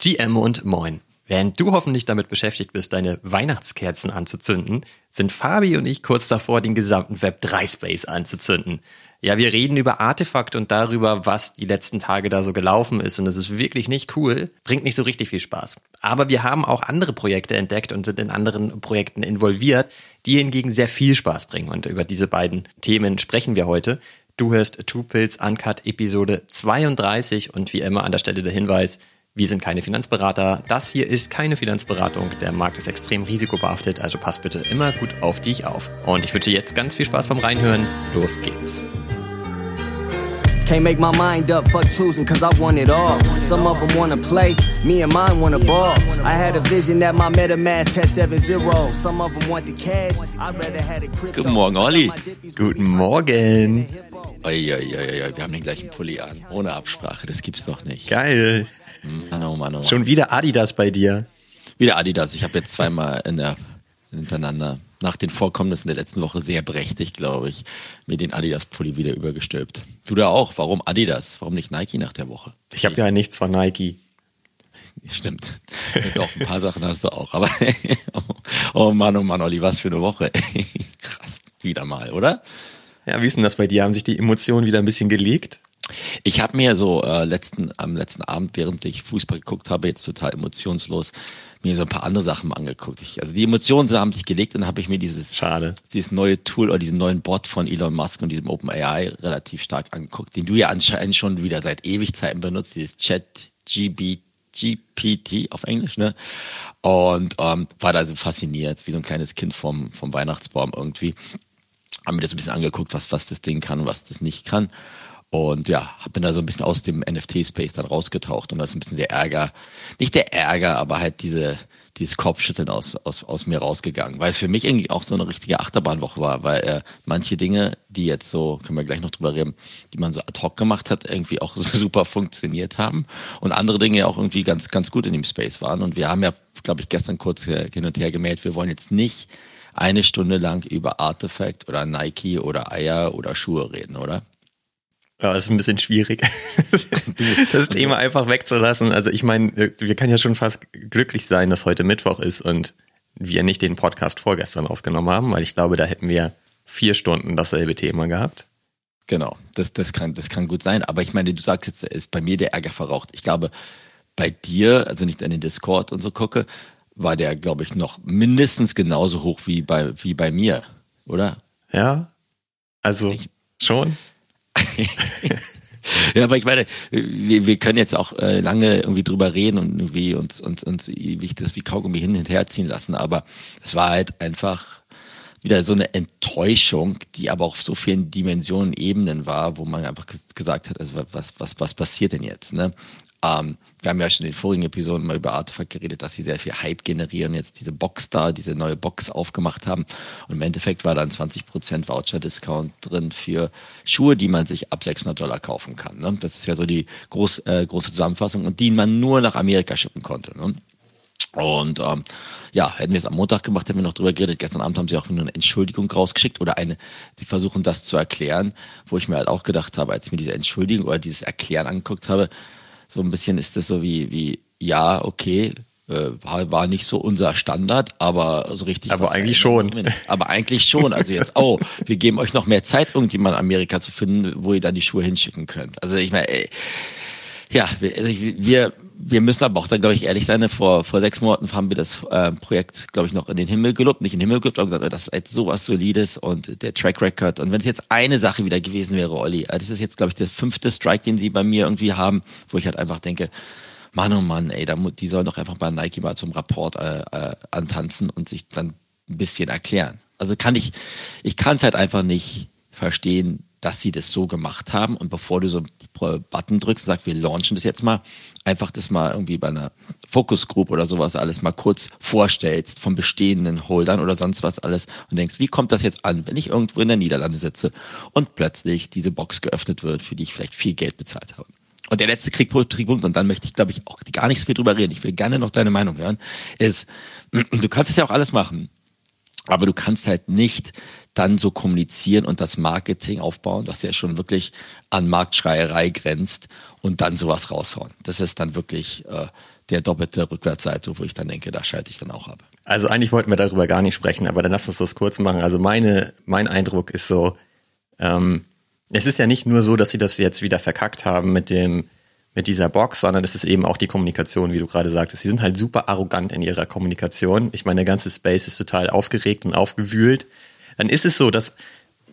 GM und Moin. Während du hoffentlich damit beschäftigt bist, deine Weihnachtskerzen anzuzünden, sind Fabi und ich kurz davor, den gesamten Web3 Space anzuzünden. Ja, wir reden über Artefakt und darüber, was die letzten Tage da so gelaufen ist und es ist wirklich nicht cool, bringt nicht so richtig viel Spaß. Aber wir haben auch andere Projekte entdeckt und sind in anderen Projekten involviert, die hingegen sehr viel Spaß bringen und über diese beiden Themen sprechen wir heute. Du hörst Two Pills Uncut Episode 32 und wie immer an der Stelle der Hinweis, wir sind keine Finanzberater. Das hier ist keine Finanzberatung. Der Markt ist extrem risikobehaftet, also passt bitte immer gut auf dich auf. Und ich wünsche jetzt ganz viel Spaß beim Reinhören. Los geht's. Can't make my mind up, fuck choosing, cause I want it all. Some of them wanna play, me and mine wanna ball. I had a vision that my MetaMask had seven zeros. Some of them want the cash, I'd rather had a crypto. Guten Morgen, Olli. Guten Morgen. Oi, oi, oi, oi, wir haben den gleichen Pulli an, ohne Absprache, das gibt's doch nicht. Geil. Mann, oh Mann, oh Mann. Schon wieder Adidas bei dir. Wieder Adidas. Ich habe jetzt zweimal in der, hintereinander nach den Vorkommnissen der letzten Woche sehr berechtigt, glaube ich, mir den Adidas-Pulli wieder übergestülpt. Du da auch. Warum Adidas? Warum nicht Nike nach der Woche? Ich habe ja nichts von Nike. Stimmt. Doch, ein paar Sachen hast du auch. Aber oh Mann, oh Mann, Olli, was für eine Woche. Krass. Wieder mal, oder? Ja, wie ist denn das bei dir? Haben sich die Emotionen wieder ein bisschen gelegt? Ich habe mir so äh, letzten, am letzten Abend, während ich Fußball geguckt habe, jetzt total emotionslos, mir so ein paar andere Sachen angeguckt. Ich, also die Emotionen haben sich gelegt und dann habe ich mir dieses, Schade. dieses neue Tool oder diesen neuen Bot von Elon Musk und diesem OpenAI relativ stark angeguckt, den du ja anscheinend schon wieder seit Ewigzeiten benutzt, dieses Chat GB, GPT auf Englisch, ne? Und ähm, war da so fasziniert, wie so ein kleines Kind vom, vom Weihnachtsbaum irgendwie. Haben mir das ein bisschen angeguckt, was, was das Ding kann und was das nicht kann. Und ja, bin da so ein bisschen aus dem NFT-Space dann rausgetaucht und da ist ein bisschen der Ärger, nicht der Ärger, aber halt diese, dieses Kopfschütteln aus, aus, aus mir rausgegangen, weil es für mich irgendwie auch so eine richtige Achterbahnwoche war, weil äh, manche Dinge, die jetzt so, können wir gleich noch drüber reden, die man so ad hoc gemacht hat, irgendwie auch super funktioniert haben und andere Dinge auch irgendwie ganz, ganz gut in dem Space waren. Und wir haben ja, glaube ich, gestern kurz hin und her gemeldet, wir wollen jetzt nicht eine Stunde lang über Artifact oder Nike oder Eier oder Schuhe reden, oder? Ja, ist ein bisschen schwierig, das Thema einfach wegzulassen. Also ich meine, wir können ja schon fast glücklich sein, dass heute Mittwoch ist und wir nicht den Podcast vorgestern aufgenommen haben, weil ich glaube, da hätten wir vier Stunden dasselbe Thema gehabt. Genau, das, das, kann, das kann gut sein. Aber ich meine, du sagst jetzt, ist bei mir der Ärger verraucht. Ich glaube, bei dir, also nicht in den Discord und so gucke, war der, glaube ich, noch mindestens genauso hoch wie bei, wie bei mir, oder? Ja, also ich, schon. ja, aber ich meine, wir, wir können jetzt auch äh, lange irgendwie drüber reden und irgendwie uns, uns, uns wie das wie Kaugummi hin und her ziehen lassen, aber es war halt einfach wieder so eine Enttäuschung, die aber auf so vielen Dimensionen, Ebenen war, wo man einfach gesagt hat, also was, was, was passiert denn jetzt? Ne? Ähm, wir haben ja schon in den vorigen Episoden mal über Artefakt geredet, dass sie sehr viel Hype generieren, jetzt diese Box da, diese neue Box aufgemacht haben. Und im Endeffekt war dann 20% Voucher-Discount drin für Schuhe, die man sich ab 600 Dollar kaufen kann. Ne? Das ist ja so die groß, äh, große Zusammenfassung und die man nur nach Amerika schippen konnte. Ne? Und ähm, ja, hätten wir es am Montag gemacht, hätten wir noch drüber geredet. Gestern Abend haben sie auch nur eine Entschuldigung rausgeschickt oder eine, sie versuchen das zu erklären, wo ich mir halt auch gedacht habe, als ich mir diese Entschuldigung oder dieses Erklären angeguckt habe, so ein bisschen ist das so wie, wie ja, okay, äh, war, war nicht so unser Standard, aber so richtig. Aber eigentlich schon. Aber eigentlich schon. Also jetzt, oh, wir geben euch noch mehr Zeit, irgendjemand in Amerika zu finden, wo ihr dann die Schuhe hinschicken könnt. Also ich meine, ja, wir, also wir, wir müssen aber auch dann, glaube ich, ehrlich sein. Ne? Vor, vor sechs Monaten haben wir das äh, Projekt, glaube ich, noch in den Himmel gelobt. Nicht in den Himmel gelobt, aber gesagt, das ist halt sowas Solides und der Track Record. Und wenn es jetzt eine Sache wieder gewesen wäre, Olli, also das ist jetzt, glaube ich, der fünfte Strike, den sie bei mir irgendwie haben, wo ich halt einfach denke, Mann, oh Mann, ey, da, die sollen doch einfach bei Nike mal zum Rapport äh, äh, antanzen und sich dann ein bisschen erklären. Also kann ich, ich kann es halt einfach nicht verstehen, dass sie das so gemacht haben und bevor du so einen Button drückst und sagst, wir launchen das jetzt mal, einfach das mal irgendwie bei einer Focus Group oder sowas alles mal kurz vorstellst von bestehenden Holdern oder sonst was alles und denkst, wie kommt das jetzt an, wenn ich irgendwo in der Niederlande sitze und plötzlich diese Box geöffnet wird, für die ich vielleicht viel Geld bezahlt habe. Und der letzte Kriegpunkt, und dann möchte ich, glaube ich, auch gar nicht so viel drüber reden, ich will gerne noch deine Meinung hören, ist, du kannst es ja auch alles machen, aber du kannst halt nicht dann so kommunizieren und das Marketing aufbauen, was ja schon wirklich an Marktschreierei grenzt und dann sowas raushauen. Das ist dann wirklich, äh, der doppelte Rückwärtsseite, wo ich dann denke, da schalte ich dann auch ab. Also eigentlich wollten wir darüber gar nicht sprechen, aber dann lass uns das kurz machen. Also meine, mein Eindruck ist so, ähm, es ist ja nicht nur so, dass sie das jetzt wieder verkackt haben mit dem, mit dieser Box, sondern es ist eben auch die Kommunikation, wie du gerade sagtest. Sie sind halt super arrogant in ihrer Kommunikation. Ich meine, der ganze Space ist total aufgeregt und aufgewühlt. Dann ist es so, dass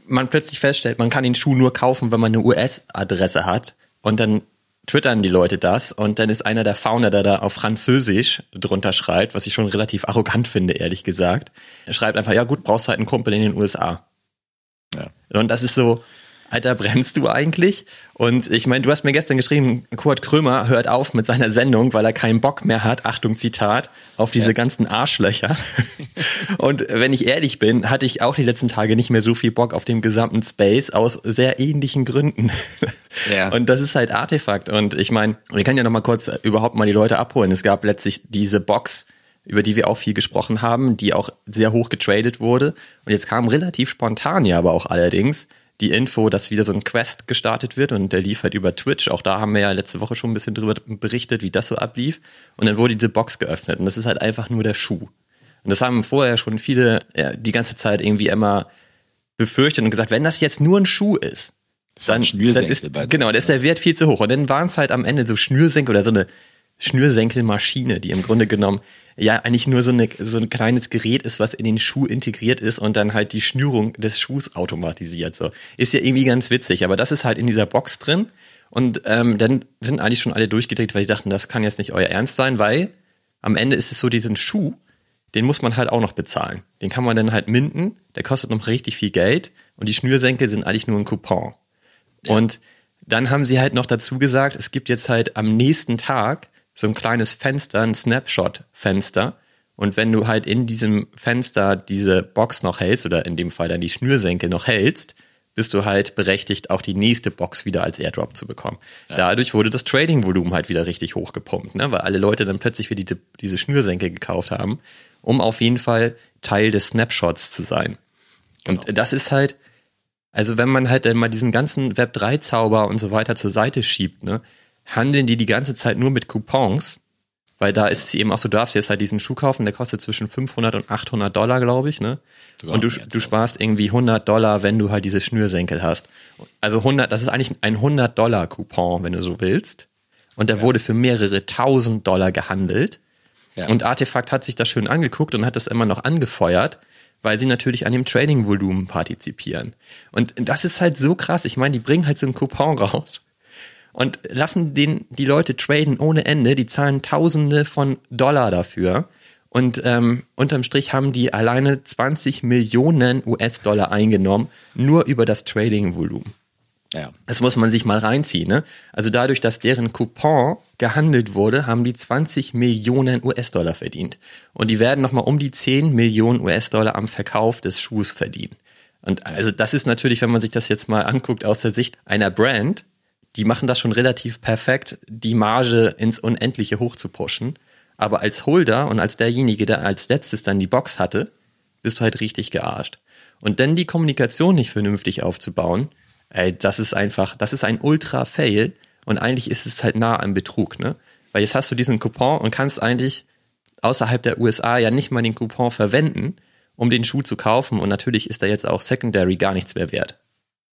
man plötzlich feststellt, man kann den Schuh nur kaufen, wenn man eine US-Adresse hat. Und dann twittern die Leute das und dann ist einer der Founder, der da auf Französisch drunter schreibt, was ich schon relativ arrogant finde, ehrlich gesagt. Er schreibt einfach, ja gut, brauchst halt einen Kumpel in den USA. Ja. Und das ist so, Alter, brennst du eigentlich? Und ich meine, du hast mir gestern geschrieben, Kurt Krömer hört auf mit seiner Sendung, weil er keinen Bock mehr hat, Achtung Zitat, auf diese ja. ganzen Arschlöcher. Und wenn ich ehrlich bin, hatte ich auch die letzten Tage nicht mehr so viel Bock auf dem gesamten Space aus sehr ähnlichen Gründen. Ja. Und das ist halt Artefakt. Und ich meine, wir können ja noch mal kurz überhaupt mal die Leute abholen. Es gab letztlich diese Box, über die wir auch viel gesprochen haben, die auch sehr hoch getradet wurde. Und jetzt kam relativ spontan ja aber auch allerdings die Info, dass wieder so ein Quest gestartet wird und der lief halt über Twitch. Auch da haben wir ja letzte Woche schon ein bisschen drüber berichtet, wie das so ablief. Und dann wurde diese Box geöffnet und das ist halt einfach nur der Schuh. Und das haben vorher schon viele ja, die ganze Zeit irgendwie immer befürchtet und gesagt, wenn das jetzt nur ein Schuh ist, dann, dann ist, genau, dann ist der Wert viel zu hoch. Und dann waren es halt am Ende so Schnürsenkel oder so eine Schnürsenkelmaschine, die im Grunde genommen ja eigentlich nur so, eine, so ein kleines Gerät ist, was in den Schuh integriert ist und dann halt die Schnürung des Schuhs automatisiert. So ist ja irgendwie ganz witzig, aber das ist halt in dieser Box drin und ähm, dann sind eigentlich schon alle durchgedreht, weil die dachten, das kann jetzt nicht euer Ernst sein, weil am Ende ist es so diesen Schuh, den muss man halt auch noch bezahlen. Den kann man dann halt minden, der kostet noch richtig viel Geld und die Schnürsenkel sind eigentlich nur ein Coupon. Ja. Und dann haben sie halt noch dazu gesagt, es gibt jetzt halt am nächsten Tag so ein kleines Fenster, ein Snapshot-Fenster. Und wenn du halt in diesem Fenster diese Box noch hältst, oder in dem Fall dann die Schnürsenkel noch hältst, bist du halt berechtigt, auch die nächste Box wieder als Airdrop zu bekommen. Ja. Dadurch wurde das Trading-Volumen halt wieder richtig hochgepumpt, ne? weil alle Leute dann plötzlich wieder diese, diese Schnürsenkel gekauft haben, um auf jeden Fall Teil des Snapshots zu sein. Genau. Und das ist halt, also wenn man halt dann mal diesen ganzen Web3-Zauber und so weiter zur Seite schiebt, ne, handeln die die ganze Zeit nur mit Coupons, weil da ist es eben auch so, du darfst jetzt halt diesen Schuh kaufen, der kostet zwischen 500 und 800 Dollar, glaube ich, ne? Und du, du sparst irgendwie 100 Dollar, wenn du halt diese Schnürsenkel hast. Also 100, das ist eigentlich ein 100 Dollar Coupon, wenn du so willst. Und der ja. wurde für mehrere tausend Dollar gehandelt. Ja. Und Artefakt hat sich das schön angeguckt und hat das immer noch angefeuert, weil sie natürlich an dem Trading-Volumen partizipieren. Und das ist halt so krass. Ich meine, die bringen halt so einen Coupon raus und lassen den, die Leute traden ohne Ende. Die zahlen Tausende von Dollar dafür. Und ähm, unterm Strich haben die alleine 20 Millionen US-Dollar eingenommen, nur über das Trading-Volumen. Ja. Das muss man sich mal reinziehen. Ne? Also dadurch, dass deren Coupon gehandelt wurde, haben die 20 Millionen US-Dollar verdient. Und die werden nochmal um die 10 Millionen US-Dollar am Verkauf des Schuhs verdienen. Und also das ist natürlich, wenn man sich das jetzt mal anguckt aus der Sicht einer Brand, die machen das schon relativ perfekt, die Marge ins Unendliche hoch zu pushen. Aber als Holder und als derjenige, der als letztes dann die Box hatte, bist du halt richtig gearscht. Und dann die Kommunikation nicht vernünftig aufzubauen, ey, das ist einfach, das ist ein Ultra-Fail. Und eigentlich ist es halt nah am Betrug, ne? Weil jetzt hast du diesen Coupon und kannst eigentlich außerhalb der USA ja nicht mal den Coupon verwenden, um den Schuh zu kaufen. Und natürlich ist da jetzt auch Secondary gar nichts mehr wert.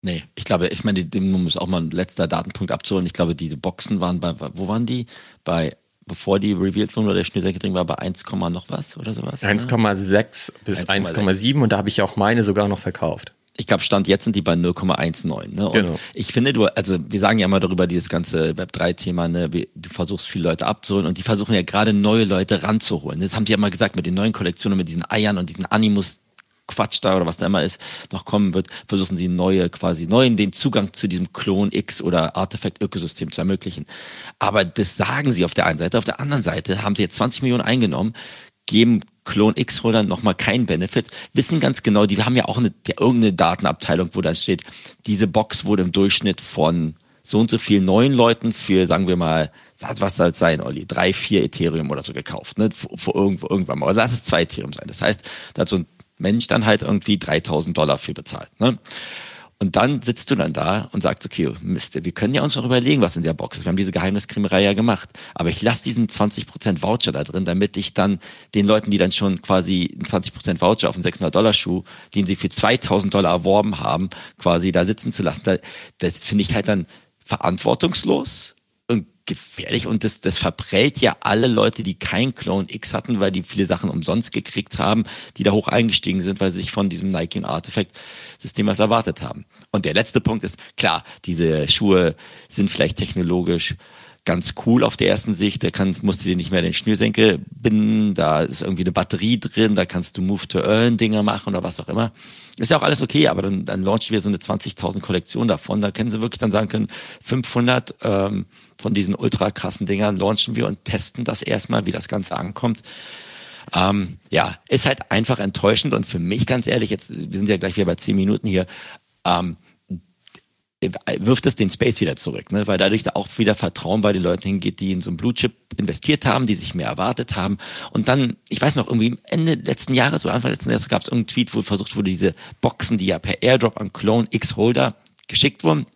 Nee, ich glaube, ich meine, dem um es auch mal ein letzter Datenpunkt abzuholen. Ich glaube, diese Boxen waren bei, wo waren die? Bei, bevor die revealed wurden oder der Schnürsenkel drin war, bei 1, noch was oder sowas? 1,6 bis 1,7 und da habe ich auch meine sogar noch verkauft. Ich glaube, Stand jetzt sind die bei 0,19. Ne? Und genau. ich finde, du, also wir sagen ja immer darüber, dieses ganze Web3-Thema, ne? du versuchst viele Leute abzuholen und die versuchen ja gerade neue Leute ranzuholen. Das haben die ja mal gesagt mit den neuen Kollektionen, mit diesen Eiern und diesen Animus Quatsch da oder was da immer ist, noch kommen wird, versuchen sie neue, quasi neuen, den Zugang zu diesem Klon X oder Artefakt-Ökosystem zu ermöglichen. Aber das sagen sie auf der einen Seite. Auf der anderen Seite haben sie jetzt 20 Millionen eingenommen, geben Klon X-Holdern nochmal keinen Benefit, wissen ganz genau, die haben ja auch eine, irgendeine Datenabteilung, wo dann steht, diese Box wurde im Durchschnitt von so und so vielen neuen Leuten für, sagen wir mal, was soll es sein, Olli, drei, vier Ethereum oder so gekauft, ne, vor, irgendwo, irgendwann mal. Also lass es zwei Ethereum sein. Das heißt, da hat so ein Mensch dann halt irgendwie 3000 Dollar für bezahlt. Ne? Und dann sitzt du dann da und sagst, okay, Mist, wir können ja uns noch überlegen, was in der Box ist. Wir haben diese Geheimniskrimerei ja gemacht. Aber ich lasse diesen 20% Voucher da drin, damit ich dann den Leuten, die dann schon quasi einen 20% Voucher auf einen 600-Dollar-Schuh, den sie für 2000 Dollar erworben haben, quasi da sitzen zu lassen. Da, das finde ich halt dann verantwortungslos gefährlich und das, das verprellt ja alle Leute, die kein Clone X hatten, weil die viele Sachen umsonst gekriegt haben, die da hoch eingestiegen sind, weil sie sich von diesem Nike und Artifact System was erwartet haben. Und der letzte Punkt ist, klar, diese Schuhe sind vielleicht technologisch ganz cool auf der ersten Sicht. Da kannst, musst du dir nicht mehr den Schnürsenkel binden, da ist irgendwie eine Batterie drin, da kannst du Move-to-Earn-Dinger machen oder was auch immer. Ist ja auch alles okay, aber dann, dann launchen wir so eine 20.000 Kollektion davon. Da können sie wirklich dann sagen können, 500 ähm, von diesen ultra krassen Dingern launchen wir und testen das erstmal, wie das Ganze ankommt. Ähm, ja, ist halt einfach enttäuschend und für mich ganz ehrlich, jetzt, wir sind ja gleich wieder bei 10 Minuten hier, ähm, wirft es den Space wieder zurück, ne? weil dadurch da auch wieder Vertrauen bei den Leuten hingeht, die in so einen Blue Chip investiert haben, die sich mehr erwartet haben. Und dann, ich weiß noch, irgendwie Ende letzten Jahres oder Anfang letzten Jahres gab es irgendeinen Tweet, wo versucht wurde, diese Boxen, die ja per Airdrop an Clone X Holder geschickt wurden,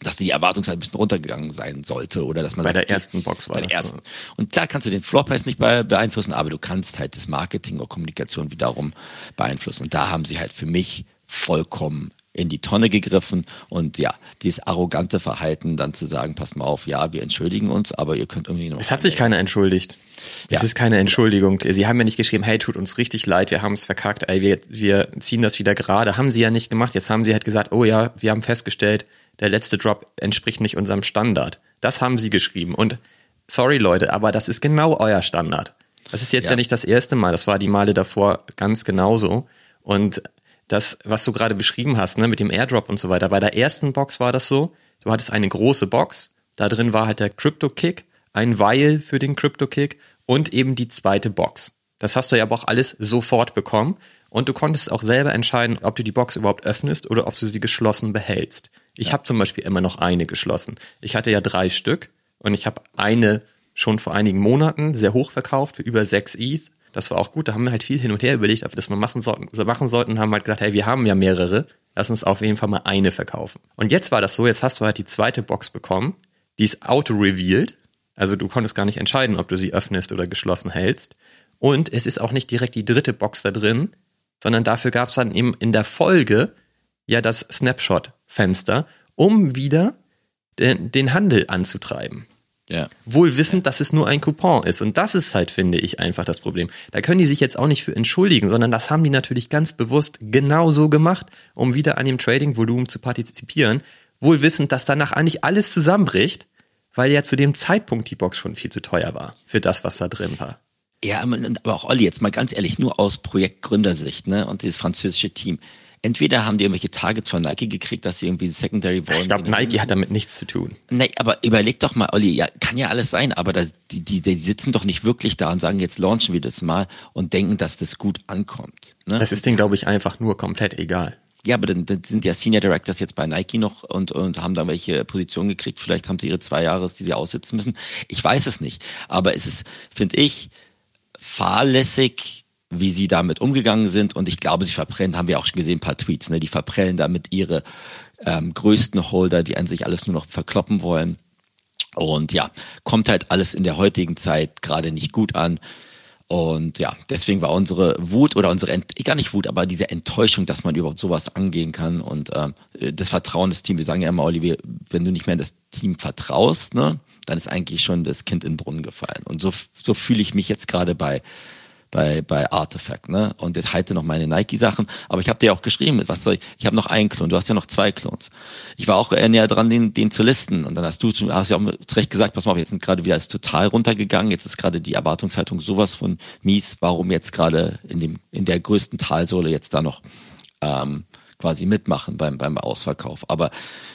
dass die Erwartungszeit ein bisschen runtergegangen sein sollte oder dass man bei der ersten Box war bei der ersten. So. Und klar kannst du den Floorpreis nicht beeinflussen, aber du kannst halt das Marketing oder Kommunikation wiederum beeinflussen. Und da haben sie halt für mich vollkommen in die Tonne gegriffen und ja, dieses arrogante Verhalten dann zu sagen, pass mal auf, ja, wir entschuldigen uns, aber ihr könnt irgendwie noch. Es hat sich keiner entschuldigt. Ja. Es ist keine Entschuldigung. Sie haben ja nicht geschrieben, hey, tut uns richtig leid, wir haben es verkackt, ey, wir, wir ziehen das wieder gerade. Haben sie ja nicht gemacht. Jetzt haben sie halt gesagt, oh ja, wir haben festgestellt, der letzte Drop entspricht nicht unserem Standard. Das haben sie geschrieben. Und sorry Leute, aber das ist genau euer Standard. Das ist jetzt ja, ja nicht das erste Mal, das war die Male davor ganz genauso. Und das, was du gerade beschrieben hast, ne, mit dem Airdrop und so weiter. Bei der ersten Box war das so, du hattest eine große Box, da drin war halt der Crypto Kick, ein Weil für den Crypto Kick und eben die zweite Box. Das hast du ja aber auch alles sofort bekommen und du konntest auch selber entscheiden, ob du die Box überhaupt öffnest oder ob du sie geschlossen behältst. Ich ja. habe zum Beispiel immer noch eine geschlossen. Ich hatte ja drei Stück und ich habe eine schon vor einigen Monaten sehr hoch verkauft für über sechs ETH das war auch gut. Da haben wir halt viel hin und her überlegt, ob wir das mal machen sollten, so machen sollten haben halt gesagt, hey, wir haben ja mehrere. Lass uns auf jeden Fall mal eine verkaufen. Und jetzt war das so, jetzt hast du halt die zweite Box bekommen. Die ist auto-revealed. Also du konntest gar nicht entscheiden, ob du sie öffnest oder geschlossen hältst. Und es ist auch nicht direkt die dritte Box da drin, sondern dafür gab es dann eben in der Folge ja das Snapshot-Fenster, um wieder den, den Handel anzutreiben. Ja. Wohl wissend, dass es nur ein Coupon ist. Und das ist halt, finde ich, einfach das Problem. Da können die sich jetzt auch nicht für entschuldigen, sondern das haben die natürlich ganz bewusst genau so gemacht, um wieder an dem Trading-Volumen zu partizipieren. Wohl wissend, dass danach eigentlich alles zusammenbricht, weil ja zu dem Zeitpunkt die Box schon viel zu teuer war für das, was da drin war. Ja, aber auch Olli, jetzt mal ganz ehrlich, nur aus Projektgründersicht, ne, und dieses französische Team entweder haben die irgendwelche Targets von Nike gekriegt, dass sie irgendwie Secondary wollen. Ich glaube, Nike hat damit nichts zu tun. Nee, aber überleg doch mal, Olli, ja, kann ja alles sein, aber das, die, die, die sitzen doch nicht wirklich da und sagen, jetzt launchen wir das mal und denken, dass das gut ankommt. Ne? Das ist denen, glaube ich, einfach nur komplett egal. Ja, aber dann, dann sind ja Senior Directors jetzt bei Nike noch und, und haben da welche Positionen gekriegt. Vielleicht haben sie ihre zwei Jahre, die sie aussitzen müssen. Ich weiß es nicht. Aber es ist, finde ich, fahrlässig, wie sie damit umgegangen sind. Und ich glaube, sie verprellen, haben wir auch schon gesehen, ein paar Tweets, ne? die verprellen damit ihre ähm, größten Holder, die an sich alles nur noch verkloppen wollen. Und ja, kommt halt alles in der heutigen Zeit gerade nicht gut an. Und ja, deswegen war unsere Wut oder unsere, Ent gar nicht Wut, aber diese Enttäuschung, dass man überhaupt sowas angehen kann und ähm, das Vertrauen des Teams. Wir sagen ja immer, Olivier, wenn du nicht mehr in das Team vertraust, ne, dann ist eigentlich schon das Kind in den Brunnen gefallen. Und so, so fühle ich mich jetzt gerade bei bei, bei Artifact, ne? Und jetzt halte noch meine Nike-Sachen. Aber ich habe dir auch geschrieben, was soll ich? Ich habe noch einen Klon, du hast ja noch zwei Klons. Ich war auch eher näher dran, den, den zu listen. Und dann hast du hast ja auch zu Recht gesagt, pass mal auf, jetzt sind gerade wieder ist total runtergegangen. Jetzt ist gerade die Erwartungshaltung sowas von mies. Warum jetzt gerade in dem in der größten Talsohle jetzt da noch ähm, quasi mitmachen beim, beim Ausverkauf. Aber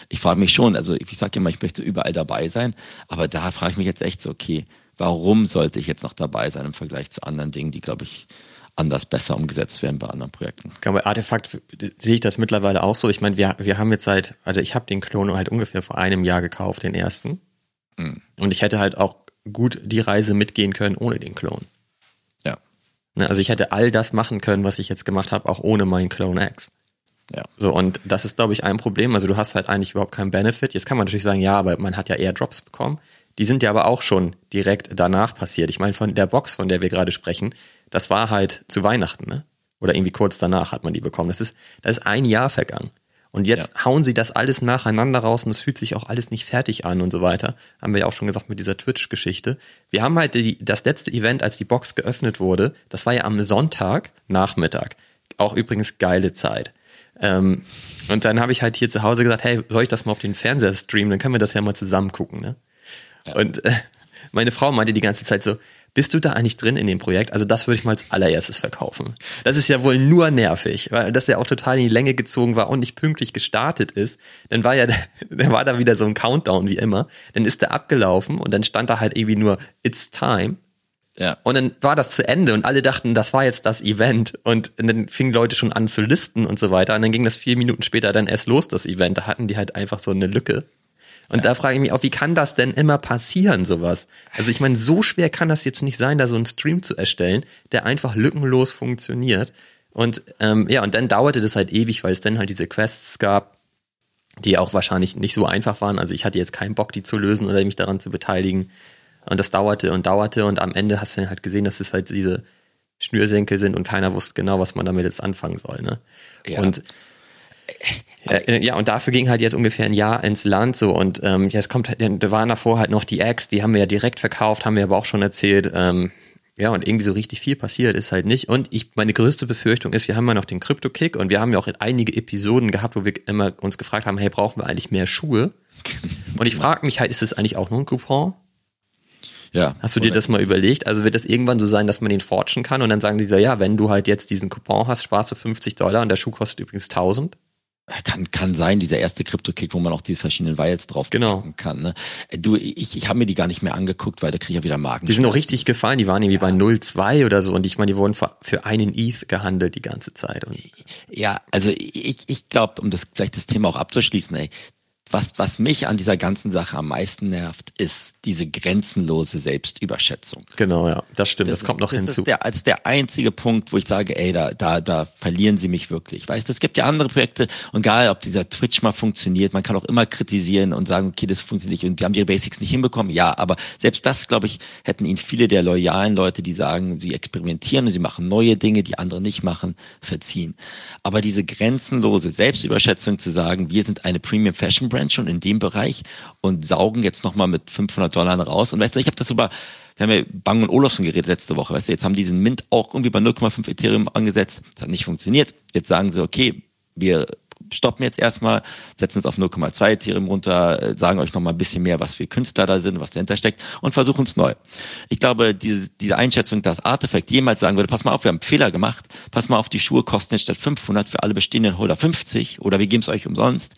ich frage mich schon, also ich sage immer, ich möchte überall dabei sein, aber da frage ich mich jetzt echt so, okay, warum sollte ich jetzt noch dabei sein im Vergleich zu anderen Dingen, die, glaube ich, anders besser umgesetzt werden bei anderen Projekten. Bei Artefakt sehe ich das mittlerweile auch so. Ich meine, wir, wir haben jetzt seit, also ich habe den Klon halt ungefähr vor einem Jahr gekauft, den ersten. Mhm. Und ich hätte halt auch gut die Reise mitgehen können ohne den Klon. Ja. Ne, also ich hätte all das machen können, was ich jetzt gemacht habe, auch ohne meinen Clone X. Ja. So, und das ist, glaube ich, ein Problem. Also du hast halt eigentlich überhaupt keinen Benefit. Jetzt kann man natürlich sagen, ja, aber man hat ja eher Drops bekommen. Die sind ja aber auch schon direkt danach passiert. Ich meine, von der Box, von der wir gerade sprechen, das war halt zu Weihnachten, ne? Oder irgendwie kurz danach hat man die bekommen. Das ist, das ist ein Jahr vergangen. Und jetzt ja. hauen sie das alles nacheinander raus und es fühlt sich auch alles nicht fertig an und so weiter. Haben wir ja auch schon gesagt mit dieser Twitch-Geschichte. Wir haben halt die, das letzte Event, als die Box geöffnet wurde, das war ja am Sonntag Nachmittag. Auch übrigens geile Zeit. Ähm, und dann habe ich halt hier zu Hause gesagt, hey, soll ich das mal auf den Fernseher streamen? Dann können wir das ja mal zusammen gucken. Ne? Ja. Und äh, meine Frau meinte die ganze Zeit so, bist du da eigentlich drin in dem Projekt? Also das würde ich mal als allererstes verkaufen. Das ist ja wohl nur nervig, weil das ja auch total in die Länge gezogen war und nicht pünktlich gestartet ist. Dann war ja, dann war da wieder so ein Countdown wie immer. Dann ist der abgelaufen und dann stand da halt irgendwie nur It's time. Ja. Und dann war das zu Ende und alle dachten, das war jetzt das Event. Und dann fingen Leute schon an zu listen und so weiter. Und dann ging das vier Minuten später dann erst los, das Event. Da hatten die halt einfach so eine Lücke. Und ja. da frage ich mich auch, wie kann das denn immer passieren, sowas? Also ich meine, so schwer kann das jetzt nicht sein, da so einen Stream zu erstellen, der einfach lückenlos funktioniert. Und ähm, ja, und dann dauerte das halt ewig, weil es dann halt diese Quests gab, die auch wahrscheinlich nicht so einfach waren. Also ich hatte jetzt keinen Bock, die zu lösen oder mich daran zu beteiligen. Und das dauerte und dauerte und am Ende hast du dann halt gesehen, dass es halt diese Schnürsenkel sind und keiner wusste genau, was man damit jetzt anfangen soll. Ne? Ja. Und äh, ja, und dafür ging halt jetzt ungefähr ein Jahr ins Land so und ähm, jetzt kommt, da waren davor halt noch die Eggs, die haben wir ja direkt verkauft, haben wir aber auch schon erzählt. Ähm, ja, und irgendwie so richtig viel passiert ist halt nicht. Und ich, meine größte Befürchtung ist, wir haben ja noch den Crypto-Kick und wir haben ja auch einige Episoden gehabt, wo wir immer uns gefragt haben, hey, brauchen wir eigentlich mehr Schuhe? Und ich frage mich halt, ist das eigentlich auch nur ein Coupon? Ja. Hast du dir das mal überlegt? Also wird das irgendwann so sein, dass man den fortschen kann und dann sagen die so, ja, wenn du halt jetzt diesen Coupon hast, sparst du 50 Dollar und der Schuh kostet übrigens 1000? Kann, kann sein, dieser erste Crypto-Kick, wo man auch diese verschiedenen Vials drauf genau. kann. Ne? Du, ich, ich habe mir die gar nicht mehr angeguckt, weil da kriege ich ja wieder Magen. Die sind auch richtig gefallen, die waren irgendwie ja. bei 0,2 oder so und ich meine, die wurden für, für einen ETH gehandelt die ganze Zeit. Und ja, also ich, ich glaube, um das gleich das Thema auch abzuschließen, ey, was, was mich an dieser ganzen Sache am meisten nervt, ist diese grenzenlose Selbstüberschätzung. Genau, ja, das stimmt, das, das kommt ist, noch das hinzu. Ist der, als der einzige Punkt, wo ich sage, ey, da, da, da verlieren sie mich wirklich. Weißt du, es gibt ja andere Projekte, und egal, ob dieser Twitch mal funktioniert, man kann auch immer kritisieren und sagen, okay, das funktioniert nicht und die haben ihre Basics nicht hinbekommen. Ja, aber selbst das, glaube ich, hätten ihnen viele der loyalen Leute, die sagen, sie experimentieren und sie machen neue Dinge, die andere nicht machen, verziehen. Aber diese grenzenlose Selbstüberschätzung zu sagen, wir sind eine Premium Fashion Brand schon in dem Bereich und saugen jetzt nochmal mit 500 Dollar raus. Und weißt du, ich habe das über, wir haben ja Bang und Olufsen geredet letzte Woche, weißt du, jetzt haben diesen Mint auch irgendwie bei 0,5 Ethereum angesetzt. Das hat nicht funktioniert. Jetzt sagen sie, okay, wir stoppen jetzt erstmal, setzen es auf 0,2 Ethereum runter, sagen euch nochmal ein bisschen mehr, was für Künstler da sind, was dahinter steckt und versuchen es neu. Ich glaube, diese, diese Einschätzung, dass Artefakt jemals sagen würde, pass mal auf, wir haben einen Fehler gemacht, pass mal auf, die Schuhe kosten jetzt statt 500 für alle bestehenden Holder 50 oder wir geben es euch umsonst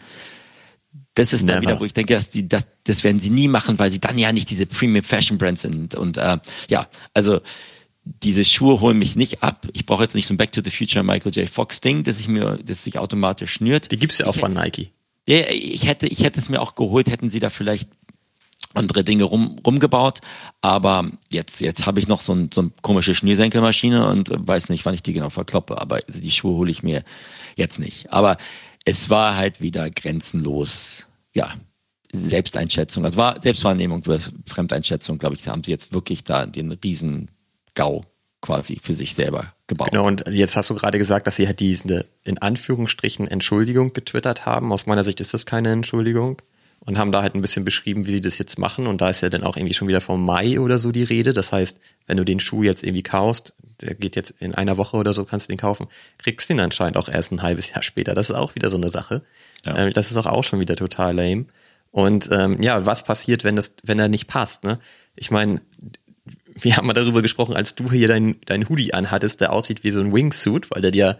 das ist Never. dann wieder, wo ich denke, dass die, das, das werden sie nie machen, weil sie dann ja nicht diese Premium Fashion Brands sind. Und äh, ja, also diese Schuhe holen mich nicht ab. Ich brauche jetzt nicht so ein Back to the Future Michael J. Fox Ding, das ich mir, das sich automatisch schnürt. Die gibt's ja auch ich, von Nike. Ja, ich hätte, ich hätte es mir auch geholt, hätten sie da vielleicht andere Dinge rum, rumgebaut. Aber jetzt, jetzt habe ich noch so, ein, so eine komische Schnürsenkelmaschine und weiß nicht, wann ich die genau verkloppe. Aber die Schuhe hole ich mir jetzt nicht. Aber es war halt wieder grenzenlos, ja, Selbsteinschätzung, also war Selbstwahrnehmung, Fremdeinschätzung, glaube ich, haben sie jetzt wirklich da den riesen GAU quasi für sich selber gebaut. Genau, und jetzt hast du gerade gesagt, dass sie halt diese in Anführungsstrichen Entschuldigung getwittert haben. Aus meiner Sicht ist das keine Entschuldigung. Und haben da halt ein bisschen beschrieben, wie sie das jetzt machen. Und da ist ja dann auch irgendwie schon wieder vom Mai oder so die Rede. Das heißt, wenn du den Schuh jetzt irgendwie kaufst, der geht jetzt in einer Woche oder so, kannst du den kaufen, kriegst den anscheinend auch erst ein halbes Jahr später. Das ist auch wieder so eine Sache. Ja. Ähm, das ist auch, auch schon wieder total lame. Und ähm, ja, was passiert, wenn das, wenn er nicht passt? Ne? Ich meine, wir haben mal darüber gesprochen, als du hier dein, dein Hoodie anhattest, der aussieht wie so ein Wingsuit, weil der dir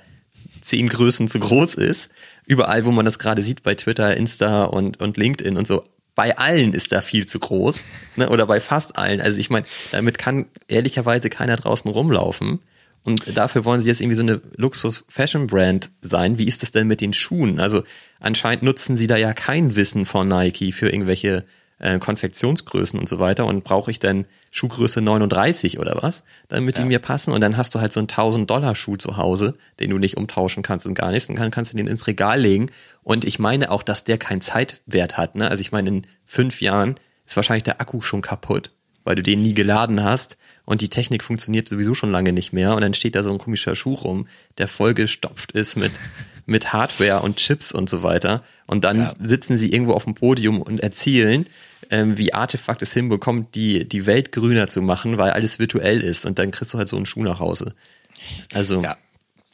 zehn Größen zu groß ist. Überall, wo man das gerade sieht, bei Twitter, Insta und, und LinkedIn und so, bei allen ist er viel zu groß, ne? oder bei fast allen. Also ich meine, damit kann ehrlicherweise keiner draußen rumlaufen. Und dafür wollen sie jetzt irgendwie so eine Luxus-Fashion-Brand sein. Wie ist das denn mit den Schuhen? Also anscheinend nutzen sie da ja kein Wissen von Nike für irgendwelche äh, Konfektionsgrößen und so weiter und brauche ich dann Schuhgröße 39 oder was, damit ja. die mir passen und dann hast du halt so einen 1000 Dollar Schuh zu Hause, den du nicht umtauschen kannst und gar nichts, und dann kannst du den ins Regal legen und ich meine auch, dass der keinen Zeitwert hat, ne? Also ich meine, in fünf Jahren ist wahrscheinlich der Akku schon kaputt, weil du den nie geladen hast und die Technik funktioniert sowieso schon lange nicht mehr und dann steht da so ein komischer Schuh rum, der vollgestopft ist mit mit Hardware und Chips und so weiter. Und dann ja. sitzen sie irgendwo auf dem Podium und erzählen, ähm, wie Artefakt es hinbekommt, die, die Welt grüner zu machen, weil alles virtuell ist. Und dann kriegst du halt so einen Schuh nach Hause. Also. Ja.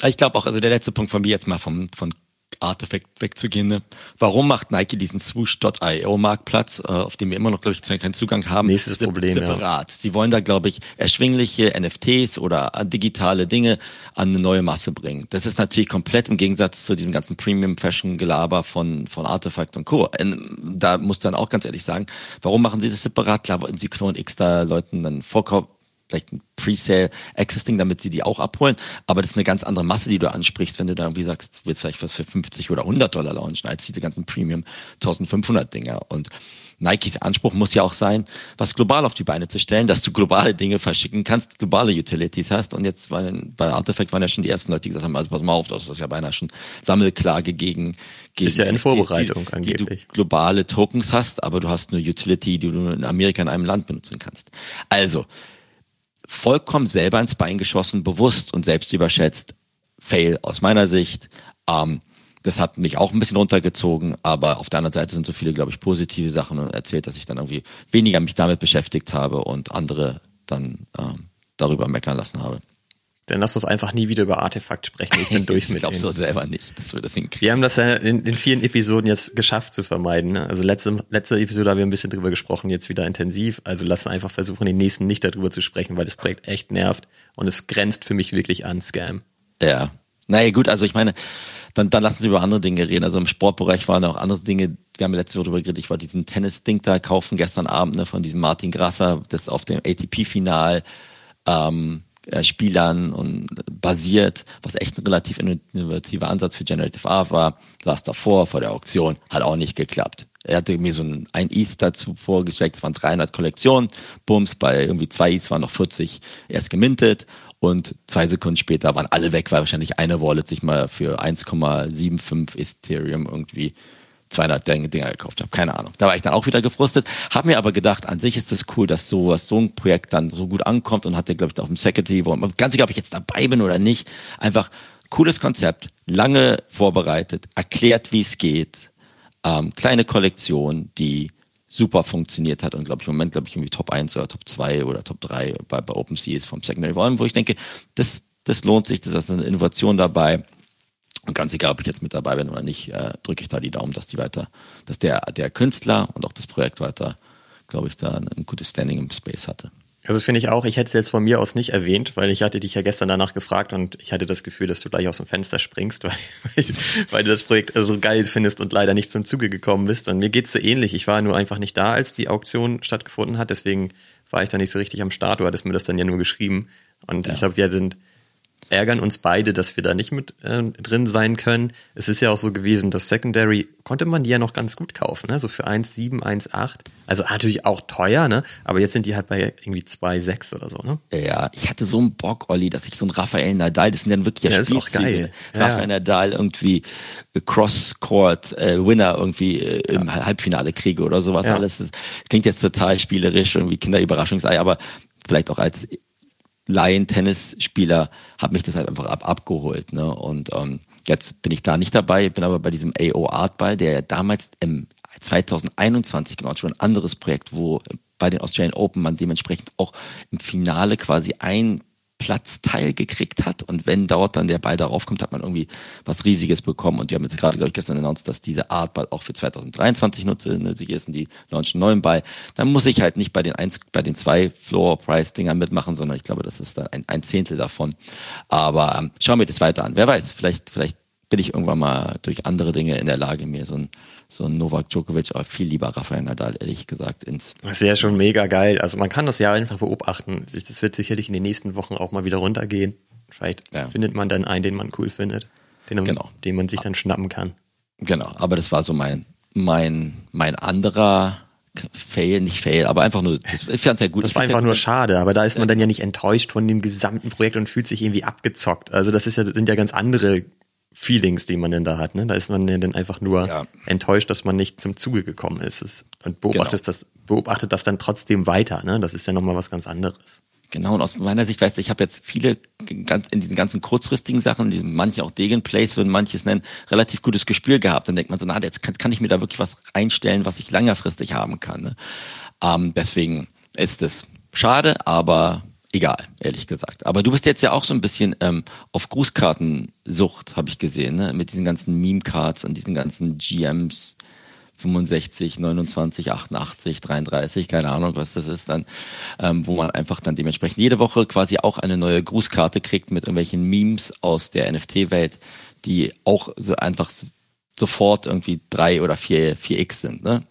Ich glaube auch, also der letzte Punkt von mir jetzt mal vom, von Artefakt wegzugehen. Ne? Warum macht Nike diesen Swoosh.io Marktplatz, äh, auf dem wir immer noch, glaube ich, keinen Zugang haben? Nächstes Problem, separat. Ja. Sie wollen da, glaube ich, erschwingliche NFTs oder digitale Dinge an eine neue Masse bringen. Das ist natürlich komplett im Gegensatz zu diesem ganzen Premium-Fashion-Gelaber von, von Artefakt und Co. Ähm, da muss dann auch ganz ehrlich sagen, warum machen Sie das separat? Klar wollten Sie Clone X da Leuten dann vorkaufen vielleicht ein Pre-Sale Existing, damit sie die auch abholen. Aber das ist eine ganz andere Masse, die du ansprichst, wenn du da irgendwie sagst, du willst vielleicht was für 50 oder 100 Dollar launchen, als diese ganzen Premium 1500 Dinger. Und Nikes Anspruch muss ja auch sein, was global auf die Beine zu stellen, dass du globale Dinge verschicken kannst, globale Utilities hast. Und jetzt waren, bei Artifact waren ja schon die ersten Leute, die gesagt haben, also pass mal auf, das ist ja beinahe schon Sammelklage gegen, gegen ist ja in Vorbereitung die, angeblich. Die du globale Tokens hast, aber du hast eine Utility, die du in Amerika in einem Land benutzen kannst. Also, vollkommen selber ins Bein geschossen, bewusst und selbst überschätzt. Fail aus meiner Sicht. Ähm, das hat mich auch ein bisschen runtergezogen, aber auf der anderen Seite sind so viele, glaube ich, positive Sachen erzählt, dass ich dann irgendwie weniger mich damit beschäftigt habe und andere dann ähm, darüber meckern lassen habe. Dann lass uns einfach nie wieder über Artefakt sprechen. Ich bin durch mit Ich glaube so selber nicht, dass wir das hinkriegen. Wir haben das ja in, in vielen Episoden jetzt geschafft zu vermeiden. Ne? Also letzte, letzte Episode haben wir ein bisschen drüber gesprochen, jetzt wieder intensiv. Also lass uns einfach versuchen, den nächsten nicht darüber zu sprechen, weil das Projekt echt nervt und es grenzt für mich wirklich an Scam. Ja. Naja, gut, also ich meine, dann, dann lassen Sie über andere Dinge reden. Also im Sportbereich waren auch andere Dinge. Wir haben letzte Woche darüber geredet. Ich war diesen Tennis-Ding da kaufen gestern Abend ne, von diesem Martin Grasser, das auf dem ATP-Final. Ähm, äh, Spielern und basiert, was echt ein relativ innovativer Ansatz für Generative Art war. Saß davor, vor der Auktion, hat auch nicht geklappt. Er hatte mir so ein, ein ETH dazu vorgeschickt, es waren 300 Kollektionen, Bums, bei irgendwie zwei ETH waren noch 40 erst gemintet und zwei Sekunden später waren alle weg, weil wahrscheinlich eine Wallet sich mal für 1,75 Ethereum irgendwie 200 Dinger gekauft habe. Keine Ahnung. Da war ich dann auch wieder gefrustet. Habe mir aber gedacht, an sich ist das cool, dass sowas, so ein Projekt dann so gut ankommt und hatte, glaube ich, auf dem Secretary, ganz egal, ob ich jetzt dabei bin oder nicht, einfach cooles Konzept, lange vorbereitet, erklärt, wie es geht, ähm, kleine Kollektion, die super funktioniert hat und glaube ich im Moment, glaube ich, irgendwie Top 1 oder Top 2 oder Top 3 bei, bei OpenSea ist vom Secondary Volume, wo ich denke, das, das lohnt sich, das ist eine Innovation dabei und ganz egal, ob ich jetzt mit dabei bin oder nicht, äh, drücke ich da die Daumen, dass die weiter, dass der, der Künstler und auch das Projekt weiter, glaube ich, da ein, gutes Standing im Space hatte. Also finde ich auch, ich hätte es jetzt von mir aus nicht erwähnt, weil ich hatte dich ja gestern danach gefragt und ich hatte das Gefühl, dass du gleich aus dem Fenster springst, weil, weil du das Projekt so geil findest und leider nicht zum Zuge gekommen bist. Und mir geht's so ähnlich. Ich war nur einfach nicht da, als die Auktion stattgefunden hat, deswegen war ich da nicht so richtig am Start. Du hattest mir das dann ja nur geschrieben. Und ja. ich glaube, wir sind ärgern uns beide, dass wir da nicht mit äh, drin sein können. Es ist ja auch so gewesen, dass Secondary konnte man die ja noch ganz gut kaufen, ne? so für 1,7, 1,8. Also natürlich auch teuer, ne? aber jetzt sind die halt bei irgendwie 2,6 oder so. Ne? Ja, ich hatte so einen Bock, Olli, dass ich so einen Rafael Nadal, das sind dann wirklich ja, ja ist auch geil. Rafael ja. Nadal irgendwie Cross-Court-Winner äh, irgendwie äh, im ja. Halbfinale kriege oder sowas ja. alles. Das klingt jetzt total spielerisch, irgendwie Kinderüberraschungsei, aber vielleicht auch als Laien-Tennisspieler hat mich das halt einfach ab, abgeholt. Ne? Und ähm, jetzt bin ich da nicht dabei, bin aber bei diesem AO Artball, der ja damals im 2021 genau schon ein anderes Projekt, wo bei den Australian Open man dementsprechend auch im Finale quasi ein Platzteil gekriegt hat. Und wenn dort dann der Ball darauf kommt, hat man irgendwie was Riesiges bekommen. Und die haben jetzt gerade, glaube ich, gestern announced, dass diese Art Ball auch für 2023 nötig ist und die launchen einen neuen Ball. Dann muss ich halt nicht bei den eins, bei den zwei Floor-Price-Dingern mitmachen, sondern ich glaube, das ist dann ein, ein Zehntel davon. Aber ähm, schauen wir das weiter an. Wer weiß, vielleicht, vielleicht bin ich irgendwann mal durch andere Dinge in der Lage, mir so ein so ein Novak Djokovic, aber viel lieber Rafael Nadal, ehrlich gesagt, ins. Das ist ja schon mega geil. Also man kann das ja einfach beobachten. Das wird sicherlich in den nächsten Wochen auch mal wieder runtergehen. Vielleicht ja. findet man dann einen, den man cool findet, den, genau. den man sich dann schnappen kann. Genau, aber das war so mein, mein, mein anderer Fail, nicht Fail, aber einfach nur, das, ich fand's ja gut. Das war einfach nur schade, aber da ist man dann ja nicht enttäuscht von dem gesamten Projekt und fühlt sich irgendwie abgezockt. Also das ist ja, sind ja ganz andere Feelings, die man denn da hat. Ne? Da ist man dann einfach nur ja. enttäuscht, dass man nicht zum Zuge gekommen ist und beobachtet, genau. das, beobachtet das dann trotzdem weiter. Ne? Das ist ja nochmal was ganz anderes. Genau, und aus meiner Sicht, weißt du, ich habe jetzt viele in diesen ganzen kurzfristigen Sachen, die manche auch Degen Plays würden manches nennen, relativ gutes Gespür gehabt. Dann denkt man so, na, jetzt kann, kann ich mir da wirklich was einstellen, was ich längerfristig haben kann. Ne? Ähm, deswegen ist es schade, aber egal, ehrlich gesagt. Aber du bist jetzt ja auch so ein bisschen ähm, auf Grußkartensucht, habe ich gesehen, ne? mit diesen ganzen Meme-Cards und diesen ganzen GMs 65, 29, 88, 33, keine Ahnung, was das ist dann, ähm, wo man einfach dann dementsprechend jede Woche quasi auch eine neue Grußkarte kriegt mit irgendwelchen Memes aus der NFT-Welt, die auch so einfach sofort irgendwie drei oder vier, vier X sind, ne?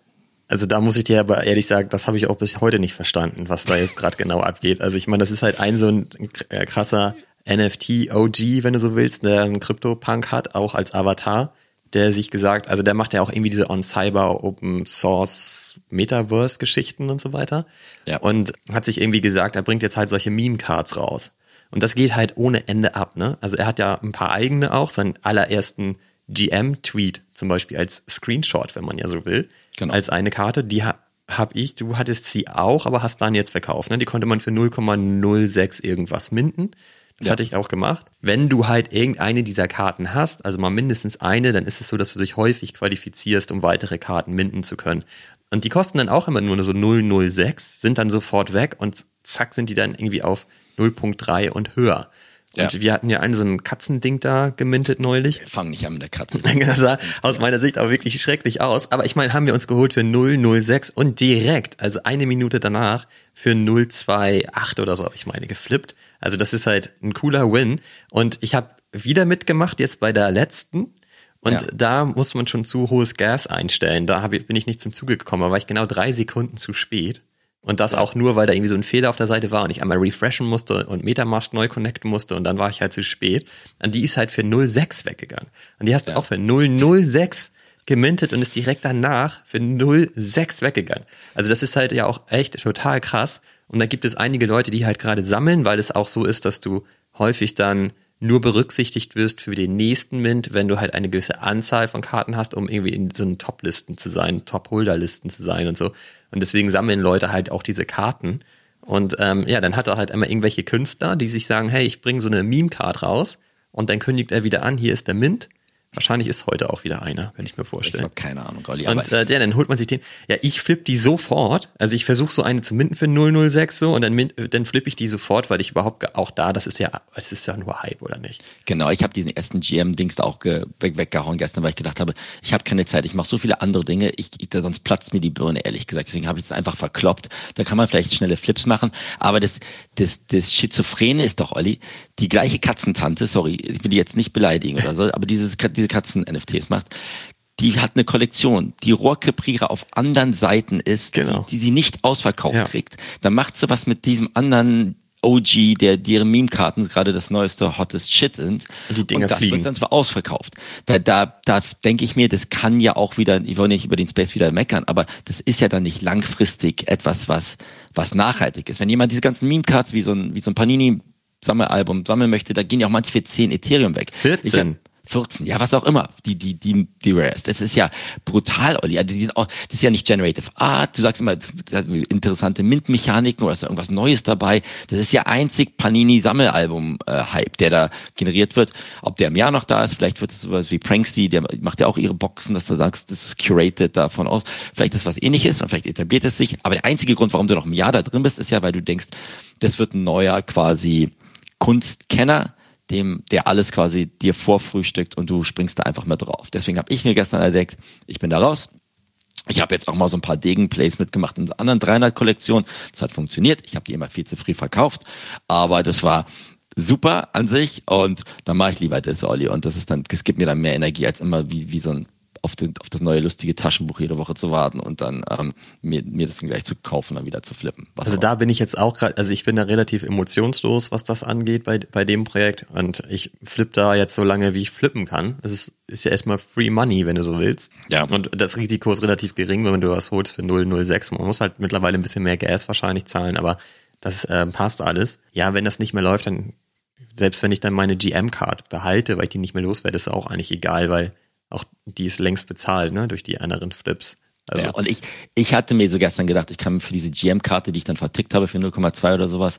Also da muss ich dir aber ehrlich sagen, das habe ich auch bis heute nicht verstanden, was da jetzt gerade genau abgeht. Also ich meine, das ist halt ein so ein äh, krasser NFT-OG, wenn du so willst, der einen Crypto-Punk hat, auch als Avatar der sich gesagt, also der macht ja auch irgendwie diese On-Cyber Open Source Metaverse Geschichten und so weiter. Ja. Und hat sich irgendwie gesagt, er bringt jetzt halt solche Meme-Cards raus. Und das geht halt ohne Ende ab, ne? Also er hat ja ein paar eigene auch, seinen allerersten GM-Tweet zum Beispiel als Screenshot, wenn man ja so will, genau. als eine Karte, die ha hab ich, du hattest sie auch, aber hast dann jetzt verkauft, ne? Die konnte man für 0,06 irgendwas minden. Das ja. hatte ich auch gemacht. Wenn du halt irgendeine dieser Karten hast, also mal mindestens eine, dann ist es so, dass du dich häufig qualifizierst, um weitere Karten minden zu können. Und die kosten dann auch immer nur so 006, sind dann sofort weg und zack sind die dann irgendwie auf 0.3 und höher. Und ja. wir hatten ja einen so ein Katzending da gemintet neulich. Wir fangen nicht an mit der Katze. das sah aus meiner Sicht auch wirklich schrecklich aus. Aber ich meine, haben wir uns geholt für 006 und direkt, also eine Minute danach, für 028 oder so habe ich meine geflippt. Also das ist halt ein cooler Win. Und ich habe wieder mitgemacht, jetzt bei der letzten. Und ja. da muss man schon zu hohes Gas einstellen. Da ich, bin ich nicht zum Zuge gekommen, da war ich genau drei Sekunden zu spät. Und das auch nur, weil da irgendwie so ein Fehler auf der Seite war und ich einmal refreshen musste und Metamask neu connecten musste und dann war ich halt zu spät. Und die ist halt für 06 weggegangen. Und die hast du ja. auch für 006 gemintet und ist direkt danach für 06 weggegangen. Also das ist halt ja auch echt total krass. Und da gibt es einige Leute, die halt gerade sammeln, weil es auch so ist, dass du häufig dann nur berücksichtigt wirst für den nächsten Mint, wenn du halt eine gewisse Anzahl von Karten hast, um irgendwie in so einen Top-Listen zu sein, Top-Holder-Listen zu sein und so. Und deswegen sammeln Leute halt auch diese Karten. Und ähm, ja, dann hat er halt immer irgendwelche Künstler, die sich sagen, hey, ich bringe so eine Meme-Card raus und dann kündigt er wieder an, hier ist der Mint Wahrscheinlich ist heute auch wieder einer, wenn ich mir vorstelle. Ich habe keine Ahnung, Olli. Und äh, ja, dann holt man sich den. Ja, ich flippe die sofort. Also ich versuche so eine zu minden für 006 so und dann, dann flippe ich die sofort, weil ich überhaupt auch da, das ist ja, es ist ja nur Hype, oder nicht? Genau, ich habe diesen ersten GM-Dings da auch weg, weggehauen gestern, weil ich gedacht habe, ich habe keine Zeit, ich mache so viele andere Dinge, ich, ich, sonst platzt mir die Birne, ehrlich gesagt. Deswegen habe ich es einfach verkloppt. Da kann man vielleicht schnelle Flips machen. Aber das, das, das Schizophrene ist doch, Olli, die gleiche Katzentante, sorry, ich will die jetzt nicht beleidigen oder so, aber dieses, diese Katzen-NFTs macht, die hat eine Kollektion, die Rohrkrepierer auf anderen Seiten ist, genau. die, die, sie nicht ausverkauft ja. kriegt. Dann macht sie was mit diesem anderen OG, der deren Meme-Karten gerade das neueste hottest Shit sind. Und die Dinger und das fliegen. wird dann zwar ausverkauft. Da, da, da denke ich mir, das kann ja auch wieder, ich will nicht über den Space wieder meckern, aber das ist ja dann nicht langfristig etwas, was, was nachhaltig ist. Wenn jemand diese ganzen Meme-Cards wie so ein, wie so ein Panini Sammelalbum sammeln möchte, da gehen ja auch manche für 10 Ethereum weg. 14. 14, ja, was auch immer, die, die, die, die Rares. Das ist ja brutal, Olli. Also die sind auch, das ist ja nicht Generative Art. Du sagst immer, interessante Mint-Mechaniken oder ist da irgendwas Neues dabei. Das ist ja einzig Panini-Sammelalbum-Hype, der da generiert wird. Ob der im Jahr noch da ist, vielleicht wird es sowas wie Pranksy, der macht ja auch ihre Boxen, dass du sagst, das ist curated davon aus. Vielleicht ist was ähnliches und vielleicht etabliert es sich. Aber der einzige Grund, warum du noch im Jahr da drin bist, ist ja, weil du denkst, das wird ein neuer quasi Kunstkenner, dem, der alles quasi dir vorfrühstückt und du springst da einfach mal drauf. Deswegen habe ich mir gestern entdeckt, ich bin da raus. Ich habe jetzt auch mal so ein paar Degenplays mitgemacht in anderen 300-Kollektionen. Das hat funktioniert. Ich habe die immer viel zu früh verkauft, aber das war super an sich und dann mache ich lieber das, Olli. Und das ist dann, das gibt mir dann mehr Energie als immer wie, wie so ein auf, den, auf das neue lustige Taschenbuch jede Woche zu warten und dann ähm, mir, mir das dann gleich zu kaufen und dann wieder zu flippen. also da bin ich jetzt auch gerade, also ich bin da relativ emotionslos, was das angeht bei, bei dem Projekt und ich flippe da jetzt so lange, wie ich flippen kann. Es ist, ist ja erstmal Free Money, wenn du so willst. Ja. Und das Risiko ist relativ gering, wenn du was holst für 006. Man muss halt mittlerweile ein bisschen mehr Gas wahrscheinlich zahlen, aber das äh, passt alles. Ja, wenn das nicht mehr läuft, dann selbst wenn ich dann meine GM-Card behalte, weil ich die nicht mehr loswerde, ist auch eigentlich egal, weil auch die ist längst bezahlt, ne, durch die anderen Flips. Also ja, und ich, ich hatte mir so gestern gedacht, ich kann mir für diese GM-Karte, die ich dann vertickt habe für 0,2 oder sowas,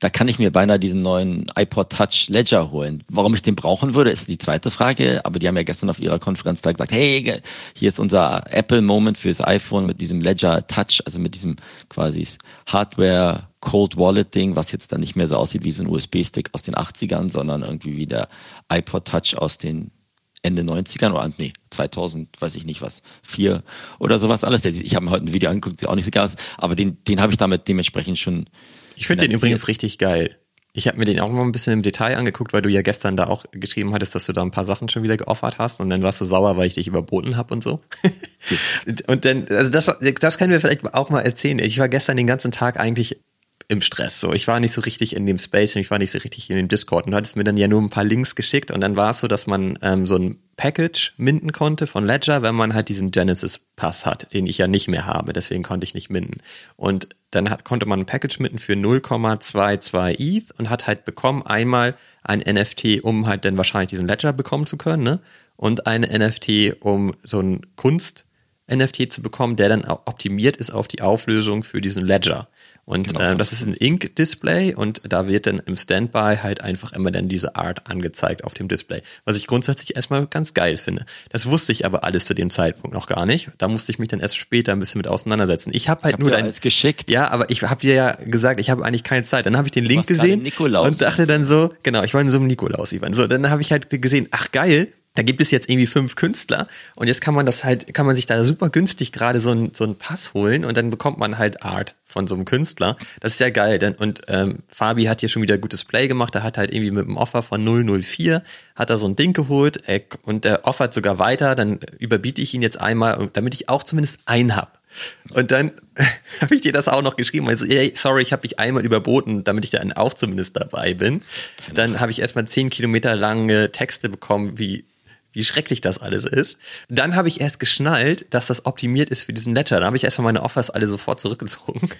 da kann ich mir beinahe diesen neuen iPod Touch Ledger holen. Warum ich den brauchen würde, ist die zweite Frage. Aber die haben ja gestern auf ihrer Konferenz da gesagt, hey, hier ist unser Apple-Moment fürs iPhone mit diesem Ledger Touch, also mit diesem quasi Hardware Cold Wallet Ding, was jetzt dann nicht mehr so aussieht wie so ein USB-Stick aus den 80ern, sondern irgendwie wie der iPod Touch aus den Ende 90ern oder nee, 2000, weiß ich nicht was, vier oder sowas alles. Ich habe mir heute ein Video angeguckt, sieht auch nicht so geil aus, aber den, den habe ich damit dementsprechend schon. Ich finde den übrigens richtig geil. Ich habe mir den auch mal ein bisschen im Detail angeguckt, weil du ja gestern da auch geschrieben hattest, dass du da ein paar Sachen schon wieder geoffert hast und dann warst du sauer, weil ich dich überboten habe und so. und dann, also das, das können wir vielleicht auch mal erzählen. Ich war gestern den ganzen Tag eigentlich im Stress. So, ich war nicht so richtig in dem Space und ich war nicht so richtig in dem Discord und du hattest mir dann ja nur ein paar Links geschickt und dann war es so, dass man ähm, so ein Package minden konnte von Ledger, wenn man halt diesen Genesis Pass hat, den ich ja nicht mehr habe, deswegen konnte ich nicht minden. Und dann hat, konnte man ein Package minden für 0,22 ETH und hat halt bekommen einmal ein NFT, um halt dann wahrscheinlich diesen Ledger bekommen zu können, ne? Und eine NFT, um so ein Kunst NFT zu bekommen, der dann optimiert ist auf die Auflösung für diesen Ledger. Und genau. äh, das ist ein Ink-Display und da wird dann im Standby halt einfach immer dann diese Art angezeigt auf dem Display. Was ich grundsätzlich erstmal ganz geil finde. Das wusste ich aber alles zu dem Zeitpunkt noch gar nicht. Da musste ich mich dann erst später ein bisschen mit auseinandersetzen. Ich habe halt ich hab nur dein alles geschickt. Ja, aber ich habe dir ja gesagt, ich habe eigentlich keine Zeit. Dann habe ich den Link gesehen und dachte dann so, genau, ich war in so einem Nikolaus-Event. So, dann habe ich halt gesehen, ach geil, da gibt es jetzt irgendwie fünf Künstler und jetzt kann man das halt, kann man sich da super günstig gerade so ein so ein Pass holen und dann bekommt man halt Art von so einem Künstler. Das ist ja geil. Denn, und ähm, Fabi hat hier schon wieder gutes Play gemacht. Er hat halt irgendwie mit einem Offer von 004 hat er so ein Ding geholt ey, und der offert sogar weiter. Dann überbiete ich ihn jetzt einmal, damit ich auch zumindest einen hab. Und dann habe ich dir das auch noch geschrieben. Also, hey, sorry, ich habe dich einmal überboten, damit ich dann auch zumindest dabei bin. Dann habe ich erstmal zehn Kilometer lange Texte bekommen, wie wie schrecklich das alles ist. Dann habe ich erst geschnallt, dass das optimiert ist für diesen Letter. Da habe ich erstmal meine Offers alle sofort zurückgezogen.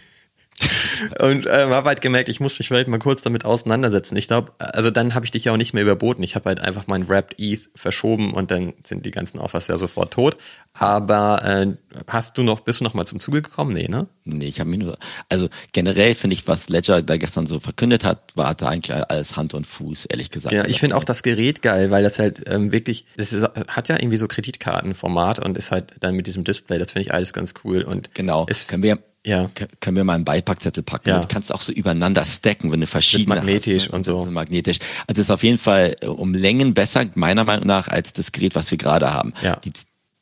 Und ähm, habe halt gemerkt, ich muss mich vielleicht mal kurz damit auseinandersetzen. Ich glaube, also dann habe ich dich ja auch nicht mehr überboten. Ich habe halt einfach mein Wrapped ETH verschoben und dann sind die ganzen Offers ja sofort tot. Aber äh, hast du noch, bist du noch mal zum Zuge gekommen? Nee, ne? Nee, ich habe mir nur, also generell finde ich, was Ledger da gestern so verkündet hat, war da eigentlich alles Hand und Fuß, ehrlich gesagt. Ja, ich finde auch das Gerät geil, weil das halt ähm, wirklich, das ist, hat ja irgendwie so Kreditkartenformat und ist halt dann mit diesem Display, das finde ich alles ganz cool und genau. Es können wir ja. Können wir mal einen Beipackzettel packen. Ja. Du kannst auch so übereinander stacken, wenn du verschiedene Mit magnetisch hast, ne? und so. Magnetisch. Also ist auf jeden Fall äh, um Längen besser, meiner Meinung nach, als das Gerät, was wir gerade haben. Ja. Die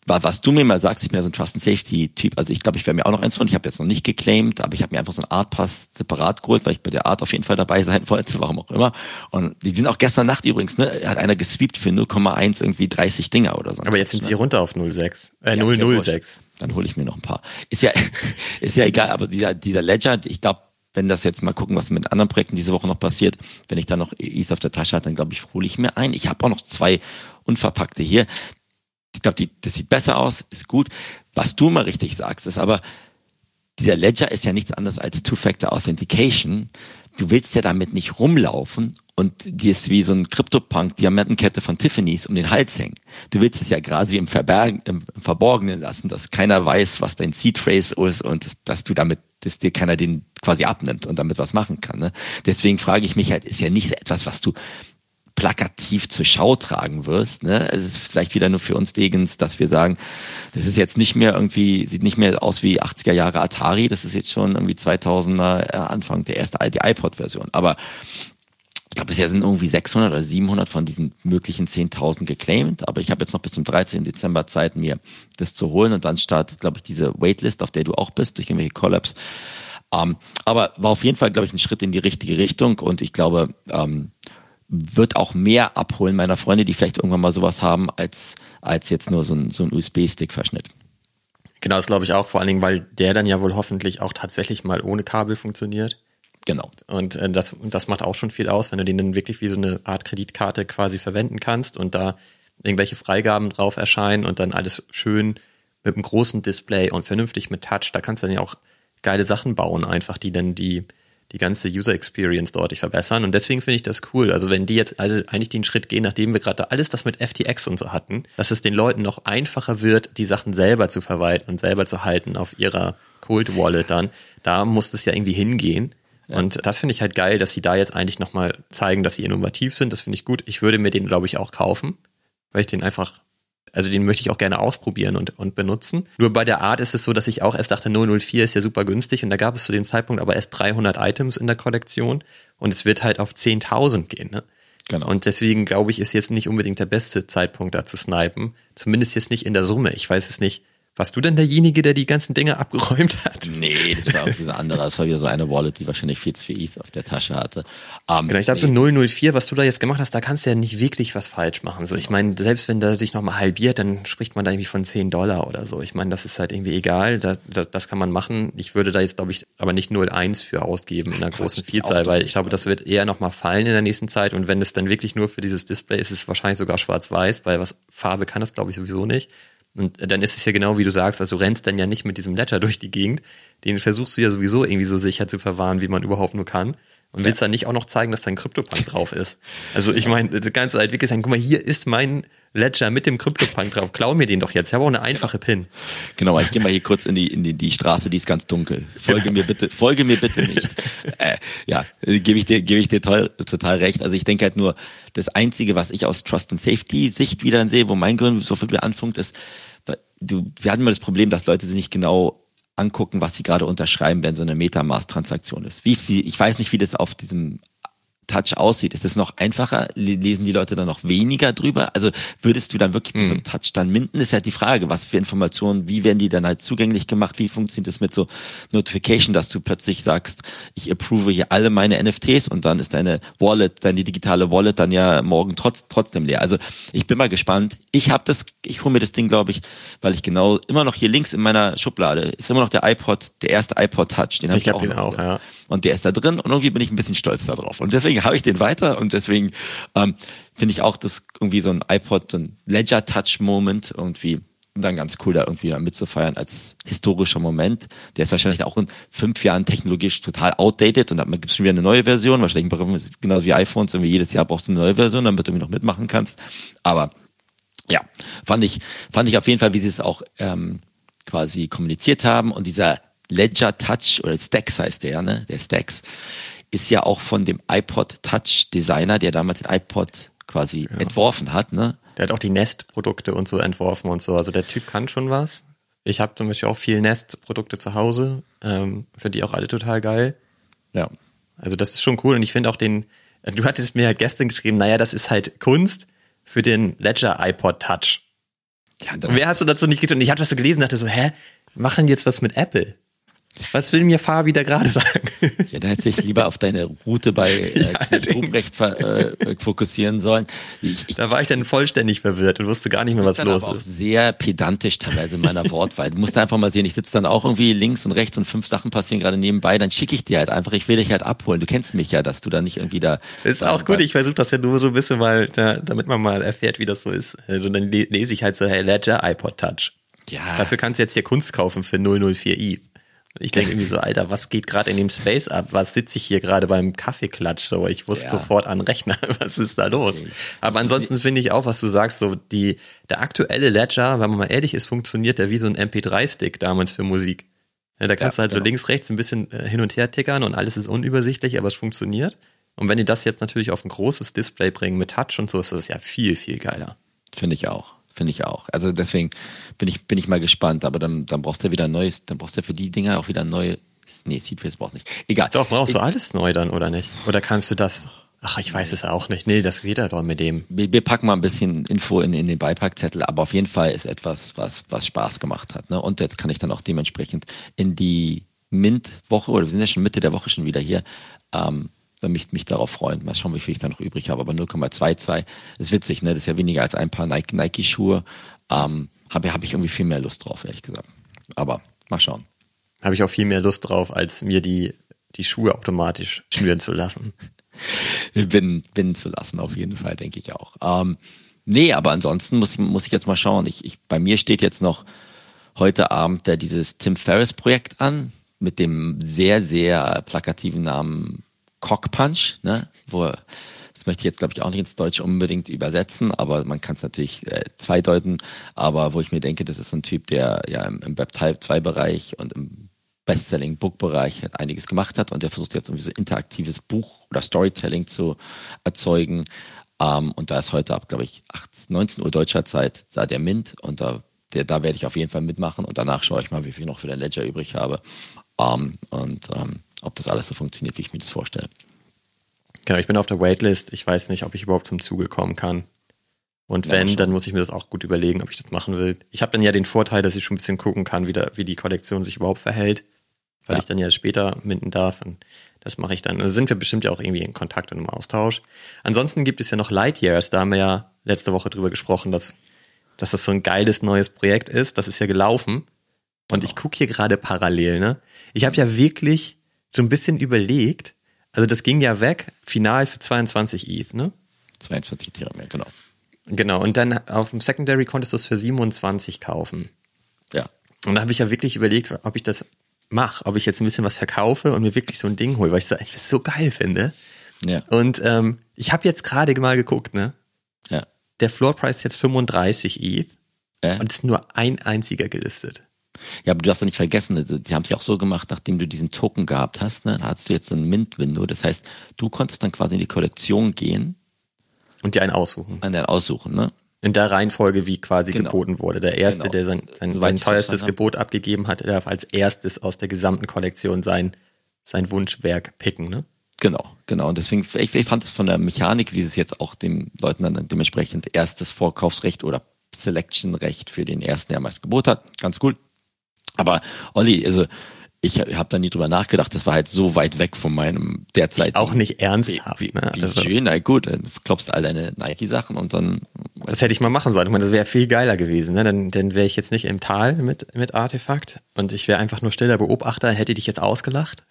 was du mir mal sagst, ich bin ja so ein Trust and Safety Typ. Also ich glaube, ich wäre mir auch noch eins von. Ich habe jetzt noch nicht geclaimed, aber ich habe mir einfach so einen Art Pass separat geholt, weil ich bei der Art auf jeden Fall dabei sein wollte, warum auch immer. Und die sind auch gestern Nacht übrigens, ne, hat einer gesweept für 0,1 irgendwie 30 Dinger oder so. Aber jetzt sind ne? sie runter auf 0,6, äh, ja, 006. Dann hole ich mir noch ein paar. Ist ja, ist ja egal, aber dieser, dieser Ledger, ich glaube, wenn das jetzt mal gucken, was mit anderen Projekten diese Woche noch passiert, wenn ich dann noch ETH auf der Tasche habe, dann glaube ich, hole ich mir ein. Ich habe auch noch zwei unverpackte hier ich glaube, das sieht besser aus, ist gut. Was du mal richtig sagst, ist aber, dieser Ledger ist ja nichts anderes als Two-Factor Authentication. Du willst ja damit nicht rumlaufen und dir ist wie so ein Crypto-Punk Diamantenkette von Tiffany's um den Hals hängen. Du willst es ja quasi im, Verbergen, im, Verborgenen lassen, dass keiner weiß, was dein Seed-Phrase ist und dass, dass du damit, dass dir keiner den quasi abnimmt und damit was machen kann. Ne? Deswegen frage ich mich halt, ist ja nicht so etwas, was du plakativ zur Schau tragen wirst. Ne? Es ist vielleicht wieder nur für uns Degens, dass wir sagen, das ist jetzt nicht mehr irgendwie, sieht nicht mehr aus wie 80er Jahre Atari, das ist jetzt schon irgendwie 2000er äh, Anfang der erste alte iPod-Version. Aber ich glaube, bisher sind irgendwie 600 oder 700 von diesen möglichen 10.000 geclaimed. Aber ich habe jetzt noch bis zum 13. Dezember Zeit, mir das zu holen. Und dann startet, glaube ich, diese Waitlist, auf der du auch bist, durch irgendwelche Collabs. Ähm, aber war auf jeden Fall, glaube ich, ein Schritt in die richtige Richtung. Und ich glaube, ähm, wird auch mehr abholen meiner Freunde, die vielleicht irgendwann mal sowas haben, als, als jetzt nur so ein, so ein USB-Stick-Verschnitt. Genau, das glaube ich auch, vor allen Dingen, weil der dann ja wohl hoffentlich auch tatsächlich mal ohne Kabel funktioniert. Genau. Und äh, das, das macht auch schon viel aus, wenn du den dann wirklich wie so eine Art Kreditkarte quasi verwenden kannst und da irgendwelche Freigaben drauf erscheinen und dann alles schön mit einem großen Display und vernünftig mit Touch. Da kannst du dann ja auch geile Sachen bauen, einfach, die dann die, die ganze User Experience deutlich verbessern. Und deswegen finde ich das cool. Also wenn die jetzt also eigentlich den Schritt gehen, nachdem wir gerade alles das mit FTX und so hatten, dass es den Leuten noch einfacher wird, die Sachen selber zu verwalten und selber zu halten auf ihrer Cold Wallet dann, da muss es ja irgendwie hingehen. Ja. Und das finde ich halt geil, dass sie da jetzt eigentlich nochmal zeigen, dass sie innovativ sind. Das finde ich gut. Ich würde mir den, glaube ich, auch kaufen, weil ich den einfach, also den möchte ich auch gerne ausprobieren und, und benutzen. Nur bei der Art ist es so, dass ich auch erst dachte, 004 ist ja super günstig und da gab es zu dem Zeitpunkt aber erst 300 Items in der Kollektion und es wird halt auf 10.000 gehen. Ne? Genau. Und deswegen glaube ich, ist jetzt nicht unbedingt der beste Zeitpunkt da zu snipen. Zumindest jetzt nicht in der Summe. Ich weiß es nicht warst du denn derjenige, der die ganzen Dinge abgeräumt hat? Nee, das war so ein anderer. Das war wieder so eine Wallet, die wahrscheinlich viel zu viel ETH auf der Tasche hatte. Um, ähm, genau, ich glaube so 004, was du da jetzt gemacht hast, da kannst du ja nicht wirklich was falsch machen. So, ich meine, selbst wenn der sich nochmal halbiert, dann spricht man da irgendwie von 10 Dollar oder so. Ich meine, das ist halt irgendwie egal. Das, das, das kann man machen. Ich würde da jetzt, glaube ich, aber nicht 0,1 für ausgeben in einer Ach, großen Vielzahl, weil ich glaube, das wird eher nochmal fallen in der nächsten Zeit. Und wenn es dann wirklich nur für dieses Display ist, ist es wahrscheinlich sogar schwarz-weiß, weil was Farbe kann das, glaube ich, sowieso nicht. Und dann ist es ja genau wie du sagst, also du rennst dann ja nicht mit diesem Ledger durch die Gegend, den versuchst du ja sowieso irgendwie so sicher zu verwahren, wie man überhaupt nur kann. Und willst ja. dann nicht auch noch zeigen, dass da ein Kryptopunk drauf ist. Also ich meine, du kannst halt wirklich sagen, guck mal, hier ist mein Ledger mit dem Kryptopunk drauf. Klau mir den doch jetzt. Ich habe auch eine einfache PIN. Genau, ich gehe mal hier kurz in die, in die, die Straße, die ist ganz dunkel. Folge mir bitte, folge mir bitte nicht. äh, ja, gebe ich dir, gebe ich dir toll, total recht. Also ich denke halt nur, das Einzige, was ich aus Trust and Safety Sicht wieder sehe, wo mein Grund sofort wieder anfunkt, ist, du, wir hatten mal das Problem, dass Leute sich nicht genau angucken, was sie gerade unterschreiben, wenn so eine Metamask-Transaktion ist. Wie, wie, ich weiß nicht, wie das auf diesem Touch aussieht. Ist es noch einfacher? Lesen die Leute dann noch weniger drüber? Also würdest du dann wirklich mit so einem mhm. Touch dann minden? Ist halt die Frage, was für Informationen, wie werden die dann halt zugänglich gemacht? Wie funktioniert das mit so Notification, dass du plötzlich sagst, ich approve hier alle meine NFTs und dann ist deine Wallet, deine digitale Wallet dann ja morgen trotz, trotzdem leer. Also ich bin mal gespannt. Ich habe das, ich hole mir das Ding, glaube ich, weil ich genau immer noch hier links in meiner Schublade ist immer noch der iPod, der erste iPod Touch. Den hab ich, ich habe den auch, ja. Und der ist da drin und irgendwie bin ich ein bisschen stolz darauf. Und deswegen habe ich den weiter und deswegen ähm, finde ich auch das irgendwie so ein iPod, so ein Ledger-Touch-Moment irgendwie dann ganz cool, da irgendwie mitzufeiern als historischer Moment. Der ist wahrscheinlich auch in fünf Jahren technologisch total outdated und dann gibt es schon wieder eine neue Version. Wahrscheinlich genauso wie iPhones, irgendwie jedes Jahr brauchst du eine neue Version, damit du irgendwie noch mitmachen kannst. Aber ja, fand ich, fand ich auf jeden Fall, wie sie es auch ähm, quasi kommuniziert haben und dieser Ledger Touch oder Stacks heißt der, ne? Der Stacks ist ja auch von dem iPod Touch Designer, der damals den iPod quasi ja. entworfen hat, ne? Der hat auch die Nest-Produkte und so entworfen und so. Also der Typ kann schon was. Ich habe zum Beispiel auch viel Nest-Produkte zu Hause. Ähm, Finde die auch alle total geil. Ja. Also das ist schon cool. Und ich finde auch den, du hattest mir halt gestern geschrieben, naja, das ist halt Kunst für den Ledger iPod Touch. Ja, und wer hast du dazu nicht getan? Und ich habe das so gelesen und dachte so, hä, machen jetzt was mit Apple? Was will mir Fabi da gerade sagen? Ja, da hätte ich lieber auf deine Route bei äh, ja, Ruprecht äh, fokussieren sollen. Ich, ich, da war ich dann vollständig verwirrt und wusste gar nicht mehr, was los ist. Auch sehr pedantisch teilweise in meiner Wortwahl. Du musst einfach mal sehen, ich sitze dann auch irgendwie links und rechts und fünf Sachen passieren gerade nebenbei, dann schicke ich dir halt einfach, ich will dich halt abholen. Du kennst mich ja, dass du da nicht irgendwie da. Ist auch gut, ich versuche das ja nur so ein bisschen mal, da, damit man mal erfährt, wie das so ist. Also dann lese ich halt so, hey, Ledger, iPod Touch. Ja. Dafür kannst du jetzt hier Kunst kaufen für 004i. Ich denke irgendwie so, Alter, was geht gerade in dem Space ab? Was sitze ich hier gerade beim Kaffeeklatsch? So, ich wusste ja. sofort an Rechner, was ist da los? Okay. Aber ansonsten finde ich auch, was du sagst, so die, der aktuelle Ledger, wenn man mal ehrlich ist, funktioniert der wie so ein MP3-Stick damals für Musik. Ja, da kannst ja, du halt genau. so links, rechts ein bisschen äh, hin und her tickern und alles ist unübersichtlich, aber es funktioniert. Und wenn die das jetzt natürlich auf ein großes Display bringen mit Touch und so, ist das ja viel, viel geiler. Finde ich auch. Finde ich auch. Also deswegen bin ich, bin ich mal gespannt. Aber dann, dann brauchst du wieder ein neues, dann brauchst du für die Dinger auch wieder neues. Nee, Seedface brauchst du nicht. Egal. Doch, brauchst ich, du alles neu dann, oder nicht? Oder kannst du das? Ach, ich weiß es auch nicht. Nee, das geht ja doch mit dem. Wir, wir packen mal ein bisschen Info in, in den Beipackzettel, aber auf jeden Fall ist etwas, was, was Spaß gemacht hat. Ne? Und jetzt kann ich dann auch dementsprechend in die Mint-Woche, oder wir sind ja schon Mitte der Woche schon wieder hier, ähm, dann mich, mich darauf freuen. Mal schauen, wie viel ich da noch übrig habe. Aber 0,22 ist witzig, ne? Das ist ja weniger als ein paar Nike-Schuhe. Nike ähm, habe hab ich irgendwie viel mehr Lust drauf, ehrlich gesagt. Aber mal schauen. Habe ich auch viel mehr Lust drauf, als mir die, die Schuhe automatisch schnüren zu lassen. binden, binden zu lassen, auf jeden Fall, denke ich auch. Ähm, nee, aber ansonsten muss ich, muss ich jetzt mal schauen. Ich, ich, bei mir steht jetzt noch heute Abend der, dieses Tim Ferriss Projekt an mit dem sehr, sehr plakativen Namen Cock Punch, ne? wo das möchte ich jetzt, glaube ich, auch nicht ins Deutsche unbedingt übersetzen, aber man kann es natürlich äh, zweideuten. Aber wo ich mir denke, das ist so ein Typ, der ja im, im Web 2-Bereich und im Bestselling-Book-Bereich halt einiges gemacht hat und der versucht jetzt irgendwie so interaktives Buch oder Storytelling zu erzeugen. Ähm, und da ist heute ab, glaube ich, 18, 19 Uhr deutscher Zeit, da der Mint und da, der, da werde ich auf jeden Fall mitmachen und danach schaue ich mal, wie viel noch für den Ledger übrig habe ähm, und ähm, ob das alles so funktioniert, wie ich mir das vorstelle. Genau, ich bin auf der Waitlist. Ich weiß nicht, ob ich überhaupt zum Zuge kommen kann. Und wenn, ja, dann muss ich mir das auch gut überlegen, ob ich das machen will. Ich habe dann ja den Vorteil, dass ich schon ein bisschen gucken kann, wie, da, wie die Kollektion sich überhaupt verhält, weil ja. ich dann ja später minden darf. Und das mache ich dann. Also sind wir bestimmt ja auch irgendwie in Kontakt und im Austausch. Ansonsten gibt es ja noch Light Years. Da haben wir ja letzte Woche drüber gesprochen, dass, dass das so ein geiles neues Projekt ist. Das ist ja gelaufen. Und genau. ich gucke hier gerade parallel. Ne? Ich habe ja wirklich so ein bisschen überlegt. Also das ging ja weg, final für 22 ETH, ne? 22 Ethereum, ja, genau. Genau, und dann auf dem Secondary konntest du es für 27 kaufen. Ja. Und da habe ich ja wirklich überlegt, ob ich das mache, ob ich jetzt ein bisschen was verkaufe und mir wirklich so ein Ding hole, weil ich das so geil finde. Ja. Und ähm, ich habe jetzt gerade mal geguckt, ne? Ja. Der Floorpreis ist jetzt 35 ETH ja. und es ist nur ein einziger gelistet. Ja, aber du darfst ja nicht vergessen, also, die haben es ja auch so gemacht, nachdem du diesen Token gehabt hast, ne, da hast du jetzt so ein Mint-Window. Das heißt, du konntest dann quasi in die Kollektion gehen und dir einen aussuchen. An den aussuchen, ne? In der Reihenfolge, wie quasi genau. geboten wurde. Der erste, genau. der sein, sein, sein teuerstes Gebot abgegeben hat, darf als erstes aus der gesamten Kollektion sein, sein Wunschwerk picken, ne? Genau, genau. Und deswegen, ich, ich fand es von der Mechanik, wie es jetzt auch den Leuten dann dementsprechend erstes Vorkaufsrecht oder Selection-Recht für den ersten, der meist Gebot hat, ganz cool. Aber Olli, also ich habe da nie drüber nachgedacht, das war halt so weit weg von meinem derzeit. Auch nicht ernsthaft. Wie, ne? also, schön, na gut, dann klopfst all deine Nike-Sachen und dann. Das hätte ich mal machen sollen. Ich meine, das wäre viel geiler gewesen. Ne? Dann, dann wäre ich jetzt nicht im Tal mit, mit Artefakt und ich wäre einfach nur stiller Beobachter, hätte dich jetzt ausgelacht.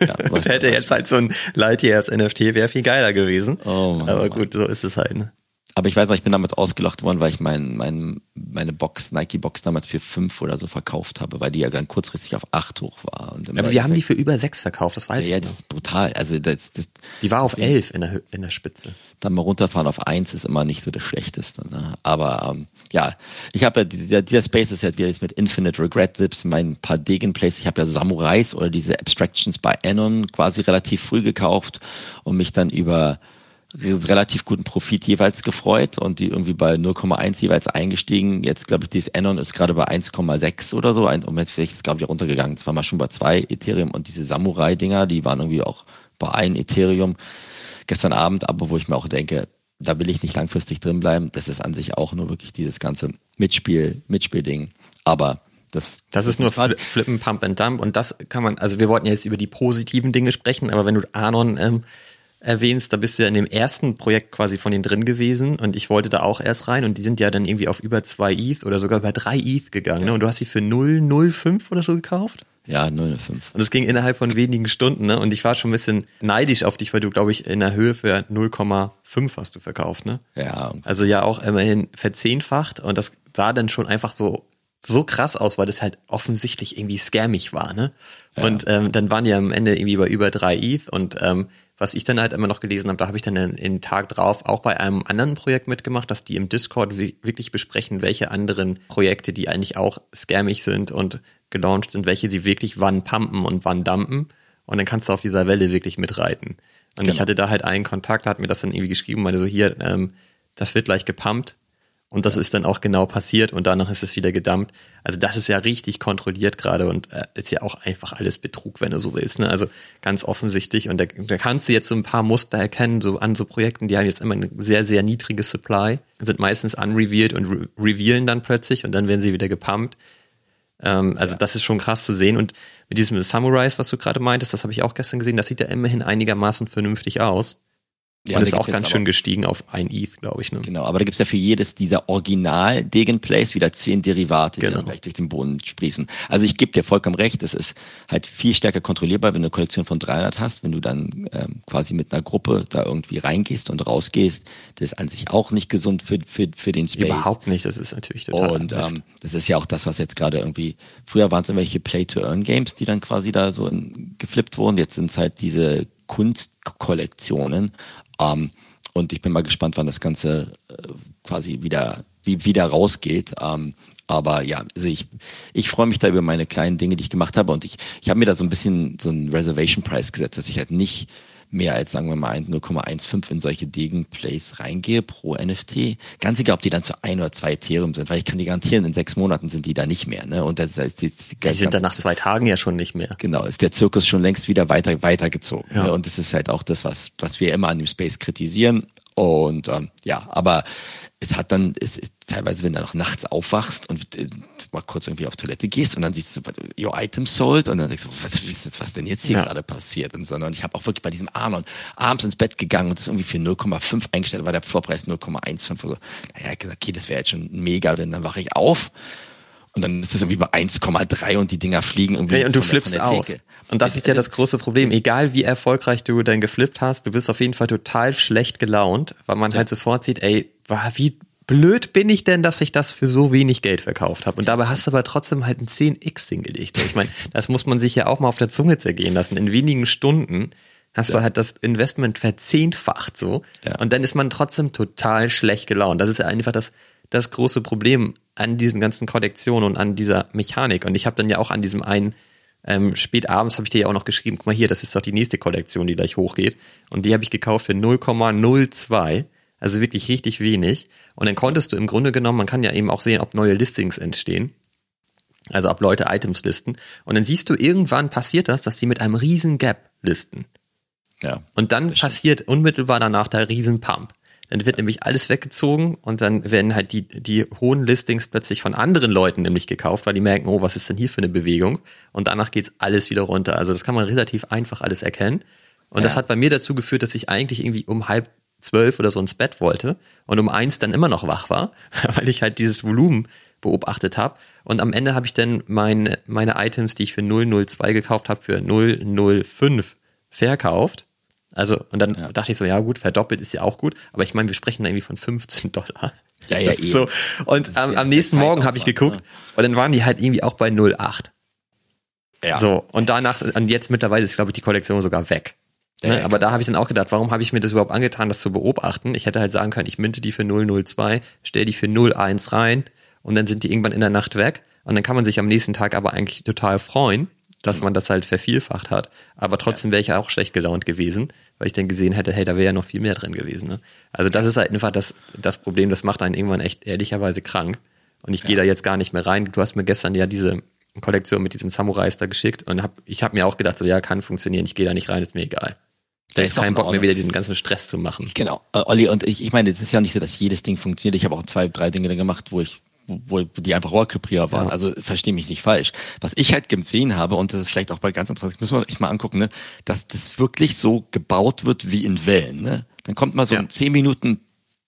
Ja, und hätte jetzt halt so ein Lightyears NFT, wäre viel geiler gewesen. Oh Mann, Aber gut, so ist es halt. Ne? Aber ich weiß noch, ich bin damals ausgelacht worden, weil ich mein, mein, meine Box, Nike-Box damals für fünf oder so verkauft habe, weil die ja dann kurzfristig auf acht hoch war. Aber wir haben die für über sechs verkauft, das weiß ja, ich Ja, das ist brutal. Also das, das, die war auf elf in der, in der Spitze. Dann mal runterfahren auf eins ist immer nicht so das Schlechteste. Ne? Aber ähm, ja, ich habe ja, dieser, dieser Space ist ja wieder jetzt mit Infinite Regret Zips, mein paar Degenplays. Ich habe ja Samurais oder diese Abstractions bei Anon quasi relativ früh gekauft und mich dann über relativ guten Profit jeweils gefreut und die irgendwie bei 0,1 jeweils eingestiegen. Jetzt glaube ich, dieses Anon ist gerade bei 1,6 oder so. Und jetzt ist glaube ich runtergegangen. Es war mal schon bei zwei Ethereum und diese Samurai-Dinger, die waren irgendwie auch bei ein Ethereum gestern Abend, aber wo ich mir auch denke, da will ich nicht langfristig drin bleiben. Das ist an sich auch nur wirklich dieses ganze Mitspiel, Mitspielding. Aber das, das, das ist nur Fl Flippen, Pump and Dump und das kann man, also wir wollten jetzt über die positiven Dinge sprechen, aber wenn du Anon ähm, erwähnst, da bist du ja in dem ersten Projekt quasi von denen drin gewesen und ich wollte da auch erst rein und die sind ja dann irgendwie auf über zwei ETH oder sogar über drei ETH gegangen ja. ne? und du hast sie für 0,05 oder so gekauft? Ja, 0,05. Und es ging innerhalb von wenigen Stunden, ne? Und ich war schon ein bisschen neidisch auf dich, weil du, glaube ich, in der Höhe für 0,5 hast du verkauft, ne? Ja. Also ja auch immerhin verzehnfacht und das sah dann schon einfach so so krass aus, weil das halt offensichtlich irgendwie scammig war, ne? Ja. Und ähm, dann waren die am Ende irgendwie bei über drei ETH und ähm, was ich dann halt immer noch gelesen habe, da habe ich dann in Tag drauf auch bei einem anderen Projekt mitgemacht, dass die im Discord wirklich besprechen, welche anderen Projekte, die eigentlich auch scammig sind und gelauncht sind, welche sie wirklich wann pumpen und wann dumpen. Und dann kannst du auf dieser Welle wirklich mitreiten. Und genau. ich hatte da halt einen Kontakt, hat mir das dann irgendwie geschrieben, meinte so, hier, ähm, das wird gleich gepumpt. Und das ist dann auch genau passiert und danach ist es wieder gedumpt. Also das ist ja richtig kontrolliert gerade und äh, ist ja auch einfach alles Betrug, wenn du so willst. Ne? Also ganz offensichtlich und da, da kannst du jetzt so ein paar Muster erkennen, so an so Projekten, die haben jetzt immer eine sehr, sehr niedrige Supply, sind meistens unrevealed und re revealen dann plötzlich und dann werden sie wieder gepumpt. Ähm, also ja. das ist schon krass zu sehen. Und mit diesem Samurais, was du gerade meintest, das habe ich auch gestern gesehen, das sieht ja immerhin einigermaßen vernünftig aus. Ja, und ist auch ganz schön gestiegen auf ein ETH, glaube ich. Ne? Genau, aber da gibt's ja für jedes dieser original degen plays wieder zehn Derivate, die genau. dann gleich durch den Boden sprießen. Also ich gebe dir vollkommen recht, es ist halt viel stärker kontrollierbar, wenn du eine Kollektion von 300 hast, wenn du dann ähm, quasi mit einer Gruppe da irgendwie reingehst und rausgehst. Das ist an sich auch nicht gesund für, für, für den Space. Überhaupt nicht, das ist natürlich total Und ähm, das ist ja auch das, was jetzt gerade irgendwie, früher waren es irgendwelche Play-to-Earn-Games, die dann quasi da so in, geflippt wurden. Jetzt sind es halt diese Kunstkollektionen ähm, und ich bin mal gespannt, wann das Ganze äh, quasi wieder, wie, wieder rausgeht. Ähm, aber ja, also ich, ich freue mich da über meine kleinen Dinge, die ich gemacht habe. Und ich, ich habe mir da so ein bisschen so einen Reservation Price gesetzt, dass ich halt nicht mehr als, sagen wir mal, 0,15 in solche Degen-Plays reingehe pro NFT. Ganz egal, ob die dann zu ein oder zwei Ethereum sind, weil ich kann die garantieren, in sechs Monaten sind die da nicht mehr. Ne? Und das, das, das, die, die sind dann nach zwei Tagen ja schon nicht mehr. Genau, ist der Zirkus schon längst wieder weiter weitergezogen. Ja. Ne? Und das ist halt auch das, was, was wir immer an dem Space kritisieren. Und ähm, ja, aber es hat dann, es, teilweise, wenn du noch nachts aufwachst und äh, mal kurz irgendwie auf Toilette gehst und dann siehst du, your item sold und dann sagst du, was, was, was denn jetzt hier ja. gerade passiert und so. Und ich habe auch wirklich bei diesem Arnon abends ins Bett gegangen und das irgendwie für 0,5 eingestellt, war der Vorpreis 0,15 oder so. Naja, gesagt, okay, das wäre jetzt schon mega, denn dann wache ich auf und dann ist es irgendwie bei 1,3 und die Dinger fliegen irgendwie. Ja, und du flippst aus. Und das ist ja das große Problem. Egal wie erfolgreich du dann geflippt hast, du bist auf jeden Fall total schlecht gelaunt, weil man ja. halt sofort sieht, ey, wie blöd bin ich denn, dass ich das für so wenig Geld verkauft habe? Und dabei hast du aber trotzdem halt ein 10x hingelegt. Ich meine, das muss man sich ja auch mal auf der Zunge zergehen lassen. In wenigen Stunden hast ja. du halt das Investment verzehnfacht so. Ja. Und dann ist man trotzdem total schlecht gelaunt. Das ist ja einfach das, das große Problem an diesen ganzen Kollektionen und an dieser Mechanik. Und ich habe dann ja auch an diesem einen ähm, spät abends habe ich dir ja auch noch geschrieben, guck mal hier, das ist doch die nächste Kollektion, die gleich hochgeht. Und die habe ich gekauft für 0,02. Also wirklich richtig wenig. Und dann konntest du im Grunde genommen, man kann ja eben auch sehen, ob neue Listings entstehen. Also ob Leute Items listen. Und dann siehst du, irgendwann passiert das, dass sie mit einem riesen Gap listen. Ja. Und dann passiert unmittelbar danach der riesen Pump. Dann wird nämlich alles weggezogen und dann werden halt die, die hohen Listings plötzlich von anderen Leuten nämlich gekauft, weil die merken, oh, was ist denn hier für eine Bewegung? Und danach geht's alles wieder runter. Also das kann man relativ einfach alles erkennen. Und ja. das hat bei mir dazu geführt, dass ich eigentlich irgendwie um halb zwölf oder so ins Bett wollte und um eins dann immer noch wach war, weil ich halt dieses Volumen beobachtet habe. Und am Ende habe ich dann meine, meine Items, die ich für 002 gekauft habe, für 005 verkauft. Also, und dann ja. dachte ich so, ja gut, verdoppelt ist ja auch gut, aber ich meine, wir sprechen da irgendwie von 15 Dollar. Ja, ja, eben. So. Und am, am nächsten Morgen habe ich geguckt ne? und dann waren die halt irgendwie auch bei 0,8. Ja. So, und danach, und jetzt mittlerweile ist, glaube ich, die Kollektion sogar weg. Ja, ne? Aber da habe ich dann auch gedacht, warum habe ich mir das überhaupt angetan, das zu beobachten? Ich hätte halt sagen können, ich minte die für 002, stell die für 01 rein und dann sind die irgendwann in der Nacht weg. Und dann kann man sich am nächsten Tag aber eigentlich total freuen, dass man das halt vervielfacht hat. Aber trotzdem wäre ich auch schlecht gelaunt gewesen, weil ich dann gesehen hätte, hey, da wäre ja noch viel mehr drin gewesen. Ne? Also das ist halt einfach das, das Problem, das macht einen irgendwann echt ehrlicherweise krank. Und ich gehe da jetzt gar nicht mehr rein. Du hast mir gestern ja diese Kollektion mit diesen Samurais da geschickt und hab, ich habe mir auch gedacht, so ja, kann funktionieren, ich gehe da nicht rein, ist mir egal. Da ist kein Bock mehr, wieder diesen ganzen Stress zu machen. Genau. Äh, Olli, und ich, ich meine, es ist ja nicht so, dass jedes Ding funktioniert. Ich habe auch zwei, drei Dinge gemacht, wo ich wo, die einfach Rohrkrepierer waren. Ja. Also verstehe mich nicht falsch. Was ich halt gesehen habe, und das ist vielleicht auch bei ganz interessant, müssen wir echt mal angucken, ne, dass das wirklich so gebaut wird wie in Wellen. Ne? Dann kommt mal so ja. ein 10 Minuten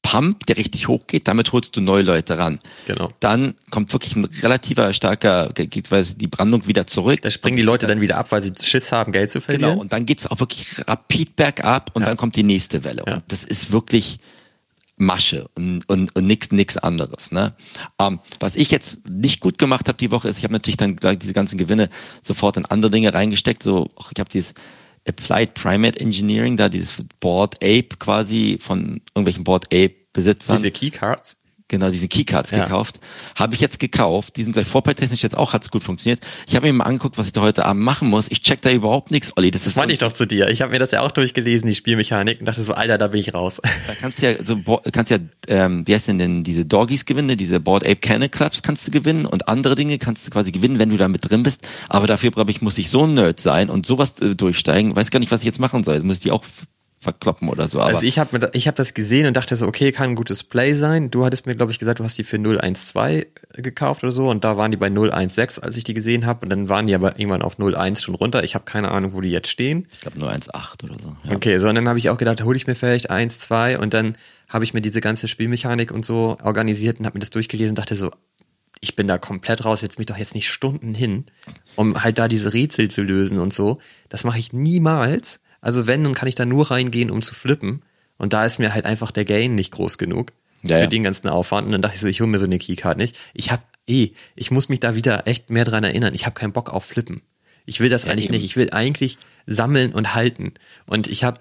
Pump, der richtig hoch geht, damit holst du neue Leute ran. Genau. Dann kommt wirklich ein relativer starker, geht die Brandung wieder zurück. Da springen die Leute dann wieder ab, weil sie Schiss haben, Geld zu verlieren. Genau, und dann geht's auch wirklich rapid bergab und ja. dann kommt die nächste Welle. Und das ist wirklich Masche und, und, und nichts nix anderes. Ne? Ähm, was ich jetzt nicht gut gemacht habe die Woche ist, ich habe natürlich dann diese ganzen Gewinne sofort in andere Dinge reingesteckt. So, ich habe dieses Applied Primate Engineering, da dieses Board Ape quasi von irgendwelchen Board Ape Besitzern. Diese Keycards? Genau diese Keycards ja. gekauft. Habe ich jetzt gekauft. Die sind seit vorpreittechnisch jetzt auch, hat's gut funktioniert. Ich habe mir mal angeguckt, was ich da heute Abend machen muss. Ich check da überhaupt nichts, Olli. Das, das meinte ich doch zu dir. Ich habe mir das ja auch durchgelesen, die Spielmechanik, und dachte so, Alter, da bin ich raus. Da kannst du ja so kannst ja, ähm, wie heißt denn denn diese Doggies gewinnen, diese Board Ape Cannon Clubs kannst du gewinnen und andere Dinge kannst du quasi gewinnen, wenn du da mit drin bist. Aber dafür, glaube ich, muss ich so ein Nerd sein und sowas äh, durchsteigen. Weiß gar nicht, was ich jetzt machen soll. Muss ich die auch verkloppen oder so. Also ich habe ich hab das gesehen und dachte so, okay, kann ein gutes Play sein. Du hattest mir, glaube ich, gesagt, du hast die für 012 gekauft oder so und da waren die bei 016, als ich die gesehen habe und dann waren die aber irgendwann auf 01 schon runter. Ich habe keine Ahnung, wo die jetzt stehen. Ich glaube 018 oder so. Ja. Okay, so und dann habe ich auch gedacht, hole ich mir vielleicht 1, 2 und dann habe ich mir diese ganze Spielmechanik und so organisiert und habe mir das durchgelesen und dachte so, ich bin da komplett raus, jetzt mich doch jetzt nicht Stunden hin, um halt da diese Rätsel zu lösen und so. Das mache ich niemals. Also wenn, dann kann ich da nur reingehen, um zu flippen. Und da ist mir halt einfach der Gain nicht groß genug ja, für ja. den ganzen Aufwand. Und dann dachte ich so, ich hole mir so eine Keycard nicht. Ich habe eh, ich muss mich da wieder echt mehr dran erinnern. Ich habe keinen Bock auf Flippen. Ich will das ja, eigentlich eben. nicht. Ich will eigentlich sammeln und halten. Und ich habe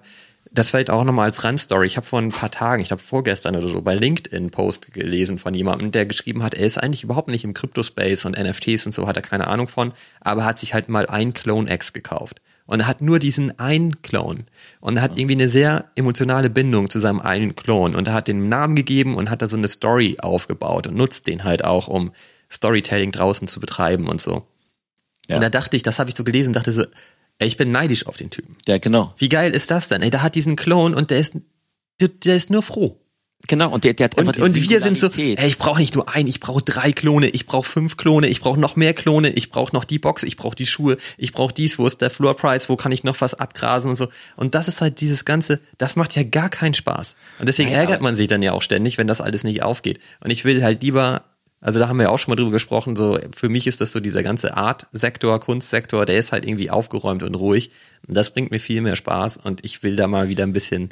das vielleicht auch nochmal als Randstory. Ich habe vor ein paar Tagen, ich glaube vorgestern oder so, bei LinkedIn Post gelesen von jemandem, der geschrieben hat, er ist eigentlich überhaupt nicht im Crypto-Space und NFTs und so hat er keine Ahnung von, aber hat sich halt mal ein Clone X gekauft. Und er hat nur diesen einen Clone. Und er hat irgendwie eine sehr emotionale Bindung zu seinem einen Clone. Und er hat den Namen gegeben und hat da so eine Story aufgebaut und nutzt den halt auch, um Storytelling draußen zu betreiben und so. Ja. Und da dachte ich, das habe ich so gelesen, dachte so, Ey, ich bin neidisch auf den Typen. Ja, genau. Wie geil ist das denn? Ey, der hat diesen Clone und der ist, der, der ist nur froh. Genau, und der, der hat Und, und wir sind so, ey, ich brauche nicht nur einen, ich brauche drei Klone, ich brauche fünf Klone, ich brauche noch mehr Klone, ich brauche noch die Box, ich brauche die Schuhe, ich brauche dies, wo ist der Floor Price, wo kann ich noch was abgrasen und so. Und das ist halt dieses Ganze, das macht ja gar keinen Spaß. Und deswegen Nein, ärgert man sich dann ja auch ständig, wenn das alles nicht aufgeht. Und ich will halt lieber also da haben wir auch schon mal drüber gesprochen, so für mich ist das so dieser ganze Art-Sektor, Kunstsektor, der ist halt irgendwie aufgeräumt und ruhig. Und das bringt mir viel mehr Spaß und ich will da mal wieder ein bisschen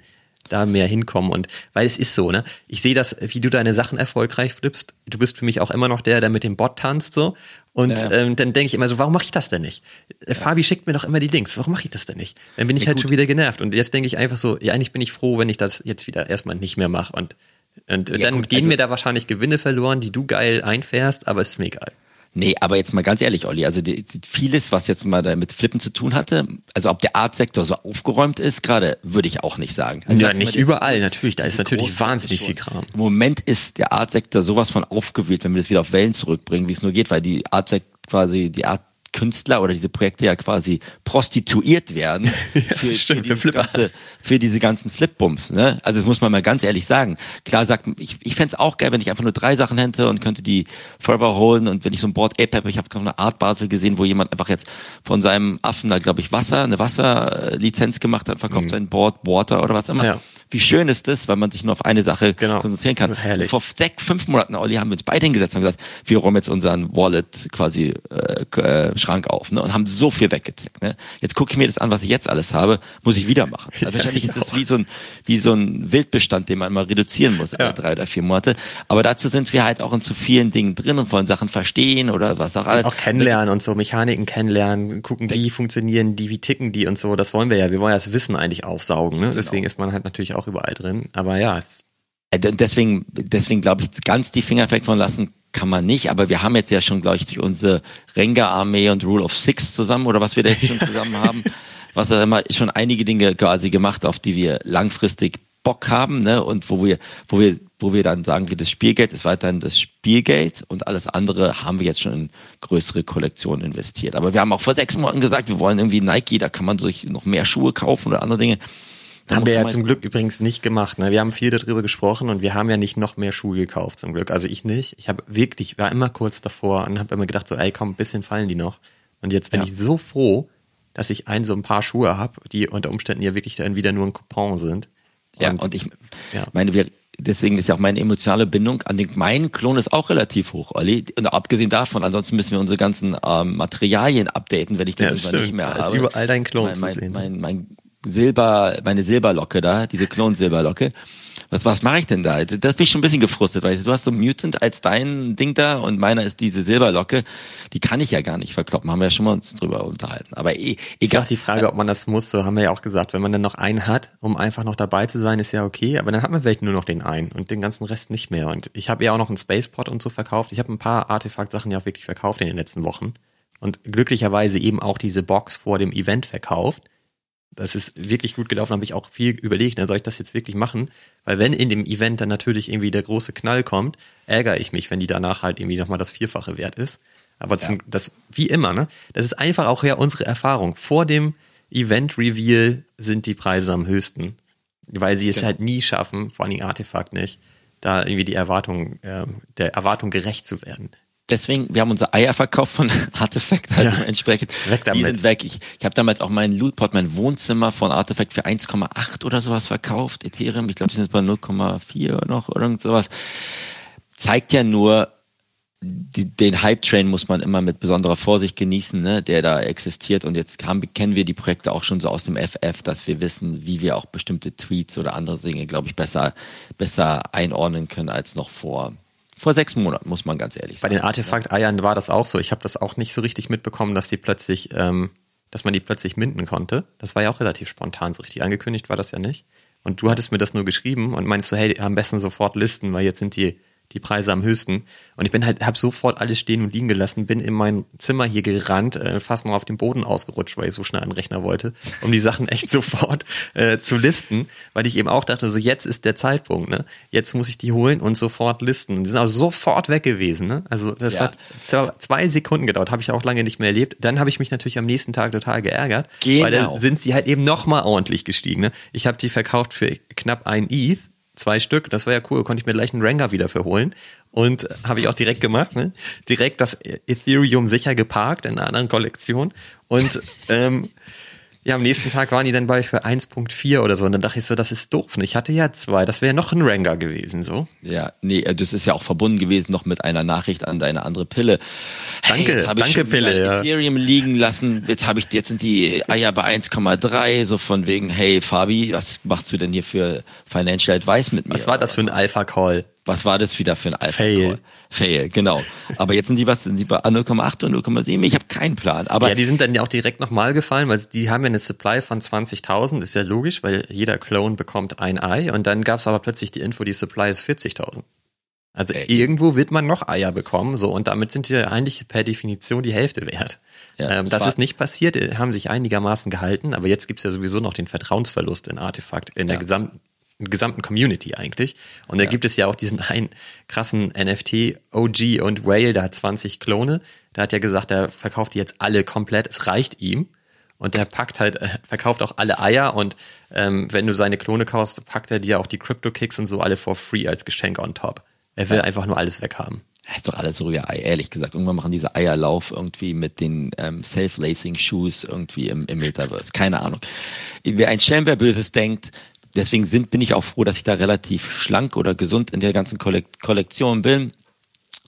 da mehr hinkommen und weil es ist so, ne? Ich sehe das, wie du deine Sachen erfolgreich flippst. Du bist für mich auch immer noch der, der mit dem Bot tanzt so. Und ja, ja. Ähm, dann denke ich immer so, warum mache ich das denn nicht? Äh, ja. Fabi schickt mir doch immer die Links. Warum mache ich das denn nicht? Dann bin ich halt gut. schon wieder genervt. Und jetzt denke ich einfach so, ja, eigentlich bin ich froh, wenn ich das jetzt wieder erstmal nicht mehr mache und und dann gut, gehen also, mir da wahrscheinlich Gewinne verloren, die du geil einfährst, aber ist mir egal. Nee, aber jetzt mal ganz ehrlich, Olli, also die, vieles, was jetzt mal da mit Flippen zu tun hatte, also ob der Artsektor so aufgeräumt ist, gerade würde ich auch nicht sagen. Also ja, nicht überall, natürlich, da ist natürlich wahnsinnig viel Kram. Im Moment ist der Artsektor sowas von aufgewühlt, wenn wir das wieder auf Wellen zurückbringen, wie es nur geht, weil die Artsektor quasi, die Art Künstler oder diese Projekte ja quasi prostituiert werden für, Stimmt, für, für, ganze, für, diese ganzen Flipbums. Ne? Also das muss man mal ganz ehrlich sagen. Klar sagt, ich, ich fände auch geil, wenn ich einfach nur drei Sachen hätte und könnte die Forever holen und wenn ich so ein Board Ape habe, ich habe gerade eine Art Basel gesehen, wo jemand einfach jetzt von seinem Affen da glaube ich Wasser, eine Wasserlizenz gemacht hat, verkauft mhm. sein Board, Water oder was immer. Ja wie schön ist das, weil man sich nur auf eine Sache genau. konzentrieren kann. Herrlich. Vor sechs, fünf Monaten, Olli, haben wir uns beide hingesetzt und gesagt, wir räumen jetzt unseren Wallet quasi äh, äh, Schrank auf ne? und haben so viel weggezickt. Ne? Jetzt gucke ich mir das an, was ich jetzt alles habe, muss ich wieder machen. Also wahrscheinlich ist das wie so, ein, wie so ein Wildbestand, den man mal reduzieren muss, alle ja. drei oder vier Monate. Aber dazu sind wir halt auch in zu vielen Dingen drin und wollen Sachen verstehen oder was auch alles. Auch kennenlernen und so, Mechaniken kennenlernen, gucken, wie funktionieren die, wie ticken die und so. Das wollen wir ja. Wir wollen ja das Wissen eigentlich aufsaugen. Ne? Genau. Deswegen ist man halt natürlich auch auch überall drin. Aber ja, es äh, Deswegen, deswegen glaube ich, ganz die Finger weg von lassen kann man nicht, aber wir haben jetzt ja schon, glaube ich, durch unsere Renga-Armee und Rule of Six zusammen oder was wir da jetzt schon zusammen haben, was da immer schon einige Dinge quasi gemacht, auf die wir langfristig Bock haben, ne, und wo wir, wo wir, wo wir dann sagen, wie das Spielgeld ist weiterhin das Spielgeld und alles andere haben wir jetzt schon in größere Kollektionen investiert. Aber wir haben auch vor sechs Monaten gesagt, wir wollen irgendwie Nike, da kann man sich noch mehr Schuhe kaufen oder andere Dinge. Da haben wir ja zum Glück übrigens nicht gemacht. Ne? Wir haben viel darüber gesprochen und wir haben ja nicht noch mehr Schuhe gekauft zum Glück. Also ich nicht. Ich habe wirklich, war immer kurz davor und habe immer gedacht so, ey komm, ein bisschen fallen die noch. Und jetzt bin ja. ich so froh, dass ich ein so ein paar Schuhe habe, die unter Umständen ja wirklich dann wieder nur ein Coupon sind. Und, ja, und ich ja. meine, wir, deswegen ist ja auch meine emotionale Bindung an den, mein Klon ist auch relativ hoch, Olli. Und abgesehen davon, ansonsten müssen wir unsere ganzen ähm, Materialien updaten, wenn ich den ja, nicht mehr da habe. Ist überall dein Klon mein, zu mein, sehen. Mein, mein, Silber, meine Silberlocke da, diese Klon-Silberlocke. Was, was mache ich denn da? Das bin ich schon ein bisschen gefrustet, weil du hast so Mutant als dein Ding da und meiner ist diese Silberlocke. Die kann ich ja gar nicht verkloppen, haben wir ja schon mal uns drüber unterhalten. Aber eh, egal. Ist auch die Frage, ob man das muss, so haben wir ja auch gesagt. Wenn man dann noch einen hat, um einfach noch dabei zu sein, ist ja okay. Aber dann hat man vielleicht nur noch den einen und den ganzen Rest nicht mehr. Und ich habe ja auch noch einen Spacepod und so verkauft. Ich habe ein paar Artefakt-Sachen ja auch wirklich verkauft in den letzten Wochen. Und glücklicherweise eben auch diese Box vor dem Event verkauft das ist wirklich gut gelaufen, habe ich auch viel überlegt, dann soll ich das jetzt wirklich machen? Weil wenn in dem Event dann natürlich irgendwie der große Knall kommt, ärgere ich mich, wenn die danach halt irgendwie nochmal das Vierfache wert ist. Aber zum, ja. das, wie immer, ne? Das ist einfach auch ja unsere Erfahrung. Vor dem Event-Reveal sind die Preise am höchsten. weil sie es Genau. halt nie schaffen, vor allem Artefakt nicht, da irgendwie die Erwartung, äh, der Erwartung gerecht zu werden. Deswegen, wir haben unser Eier verkauft von Artifact, also Ja. entsprechend. Weg damit. Die sind weg. Ich, ich habe damals auch meinen Lootpot, mein Wohnzimmer von Artifact für 1,8 oder sowas verkauft, Ethereum. Ich glaube, die sind jetzt bei 0,4 noch oder irgend sowas. Zeigt ja nur, die, den Hype-Train muss man immer mit besonderer Vorsicht genießen, ne, der da existiert. Und jetzt haben, kennen wir die Projekte auch schon so aus dem FF, dass wir wissen, wie wir auch bestimmte Tweets oder andere Dinge, glaube ich, besser, besser einordnen können als noch vor, vor sechs Monaten, muss man ganz ehrlich Bei sagen. den Artefakt-Eiern war das auch so. Ich habe das auch nicht so richtig mitbekommen, dass die plötzlich, ähm, dass man die plötzlich minden konnte. Das war ja auch relativ spontan, so richtig angekündigt war das ja nicht. Und du hattest mir das nur geschrieben und meinst so, hey, am besten sofort listen, weil jetzt sind die die Preise am höchsten. Und ich bin halt, habe sofort alles stehen und liegen gelassen, bin in mein Zimmer hier gerannt, äh, fast noch auf den Boden ausgerutscht, weil ich so schnell einen Rechner wollte, um die Sachen echt sofort äh, zu listen, weil ich eben auch dachte, so jetzt ist der Zeitpunkt, ne? Jetzt muss ich die holen und sofort listen. Und die sind auch sofort weg gewesen, ne? Also das Ja. hat zwei Sekunden gedauert, habe ich auch lange nicht mehr erlebt. Dann habe ich mich natürlich am nächsten Tag total geärgert, weil Genau. da sind sie halt eben nochmal ordentlich gestiegen. Ne? Ich habe die verkauft für knapp ein ETH, zwei Stück, das war ja cool, konnte ich mir gleich einen Rengar wieder verholen und habe ich auch direkt gemacht, ne? direkt das Ethereum sicher geparkt in einer anderen Kollektion und ähm, ja, am nächsten Tag waren die dann bei für 1.4 oder so und dann dachte ich so, das ist doof. Ich hatte ja zwei, das wäre noch ein Rengar gewesen, so. Ja, nee, äh, das ist ja auch verbunden gewesen noch mit einer Nachricht an deine andere Pille. Danke, jetzt hab ich danke, schon Pille, ja. Ethereum liegen lassen. Jetzt habe ich, jetzt sind die Eier bei 1,3, so von wegen, hey Fabi, was machst du denn hier für Financial Advice mit mir? Was war das für ein Alpha-Call? Was war das wieder für ein Alpha Fail. Fail, genau. Aber jetzt sind die was, sind die bei 0,8 und 0,7? Ich habe keinen Plan. Aber ja, die sind dann ja auch direkt nochmal gefallen, weil die haben ja eine Supply von 20.000, ist ja logisch, weil jeder Clone bekommt ein Ei und dann gab es aber plötzlich die Info, die Supply ist 40.000. Also Ey. irgendwo wird man noch Eier bekommen, so und damit sind die eigentlich per Definition die Hälfte wert. Ja, ähm, das ist nicht passiert, äh, haben sich einigermaßen gehalten, aber jetzt gibt's ja sowieso noch den Vertrauensverlust in Artefakt, in der Ja. gesamten gesamten Community eigentlich. Und da Ja. gibt es ja auch diesen einen krassen NFT, OG und Whale, der hat 20 Klone. Da hat er gesagt, er verkauft die jetzt alle komplett, es reicht ihm. Und der packt halt, äh, verkauft auch alle Eier und ähm, wenn du seine Klone kaufst, packt er dir auch die Crypto-Kicks und so alle for free als Geschenk on top. Er will einfach nur alles weghaben. Das ist doch alles so ja, ehrlich gesagt. Irgendwann machen diese Eierlauf irgendwie mit den ähm, Self-Lacing-Shoes irgendwie im, im Metaverse. Keine Ahnung. Wer ein Schelm, wer Böses denkt, deswegen sind, bin ich auch froh, dass ich da relativ schlank oder gesund in der ganzen Kollek Kollektion bin.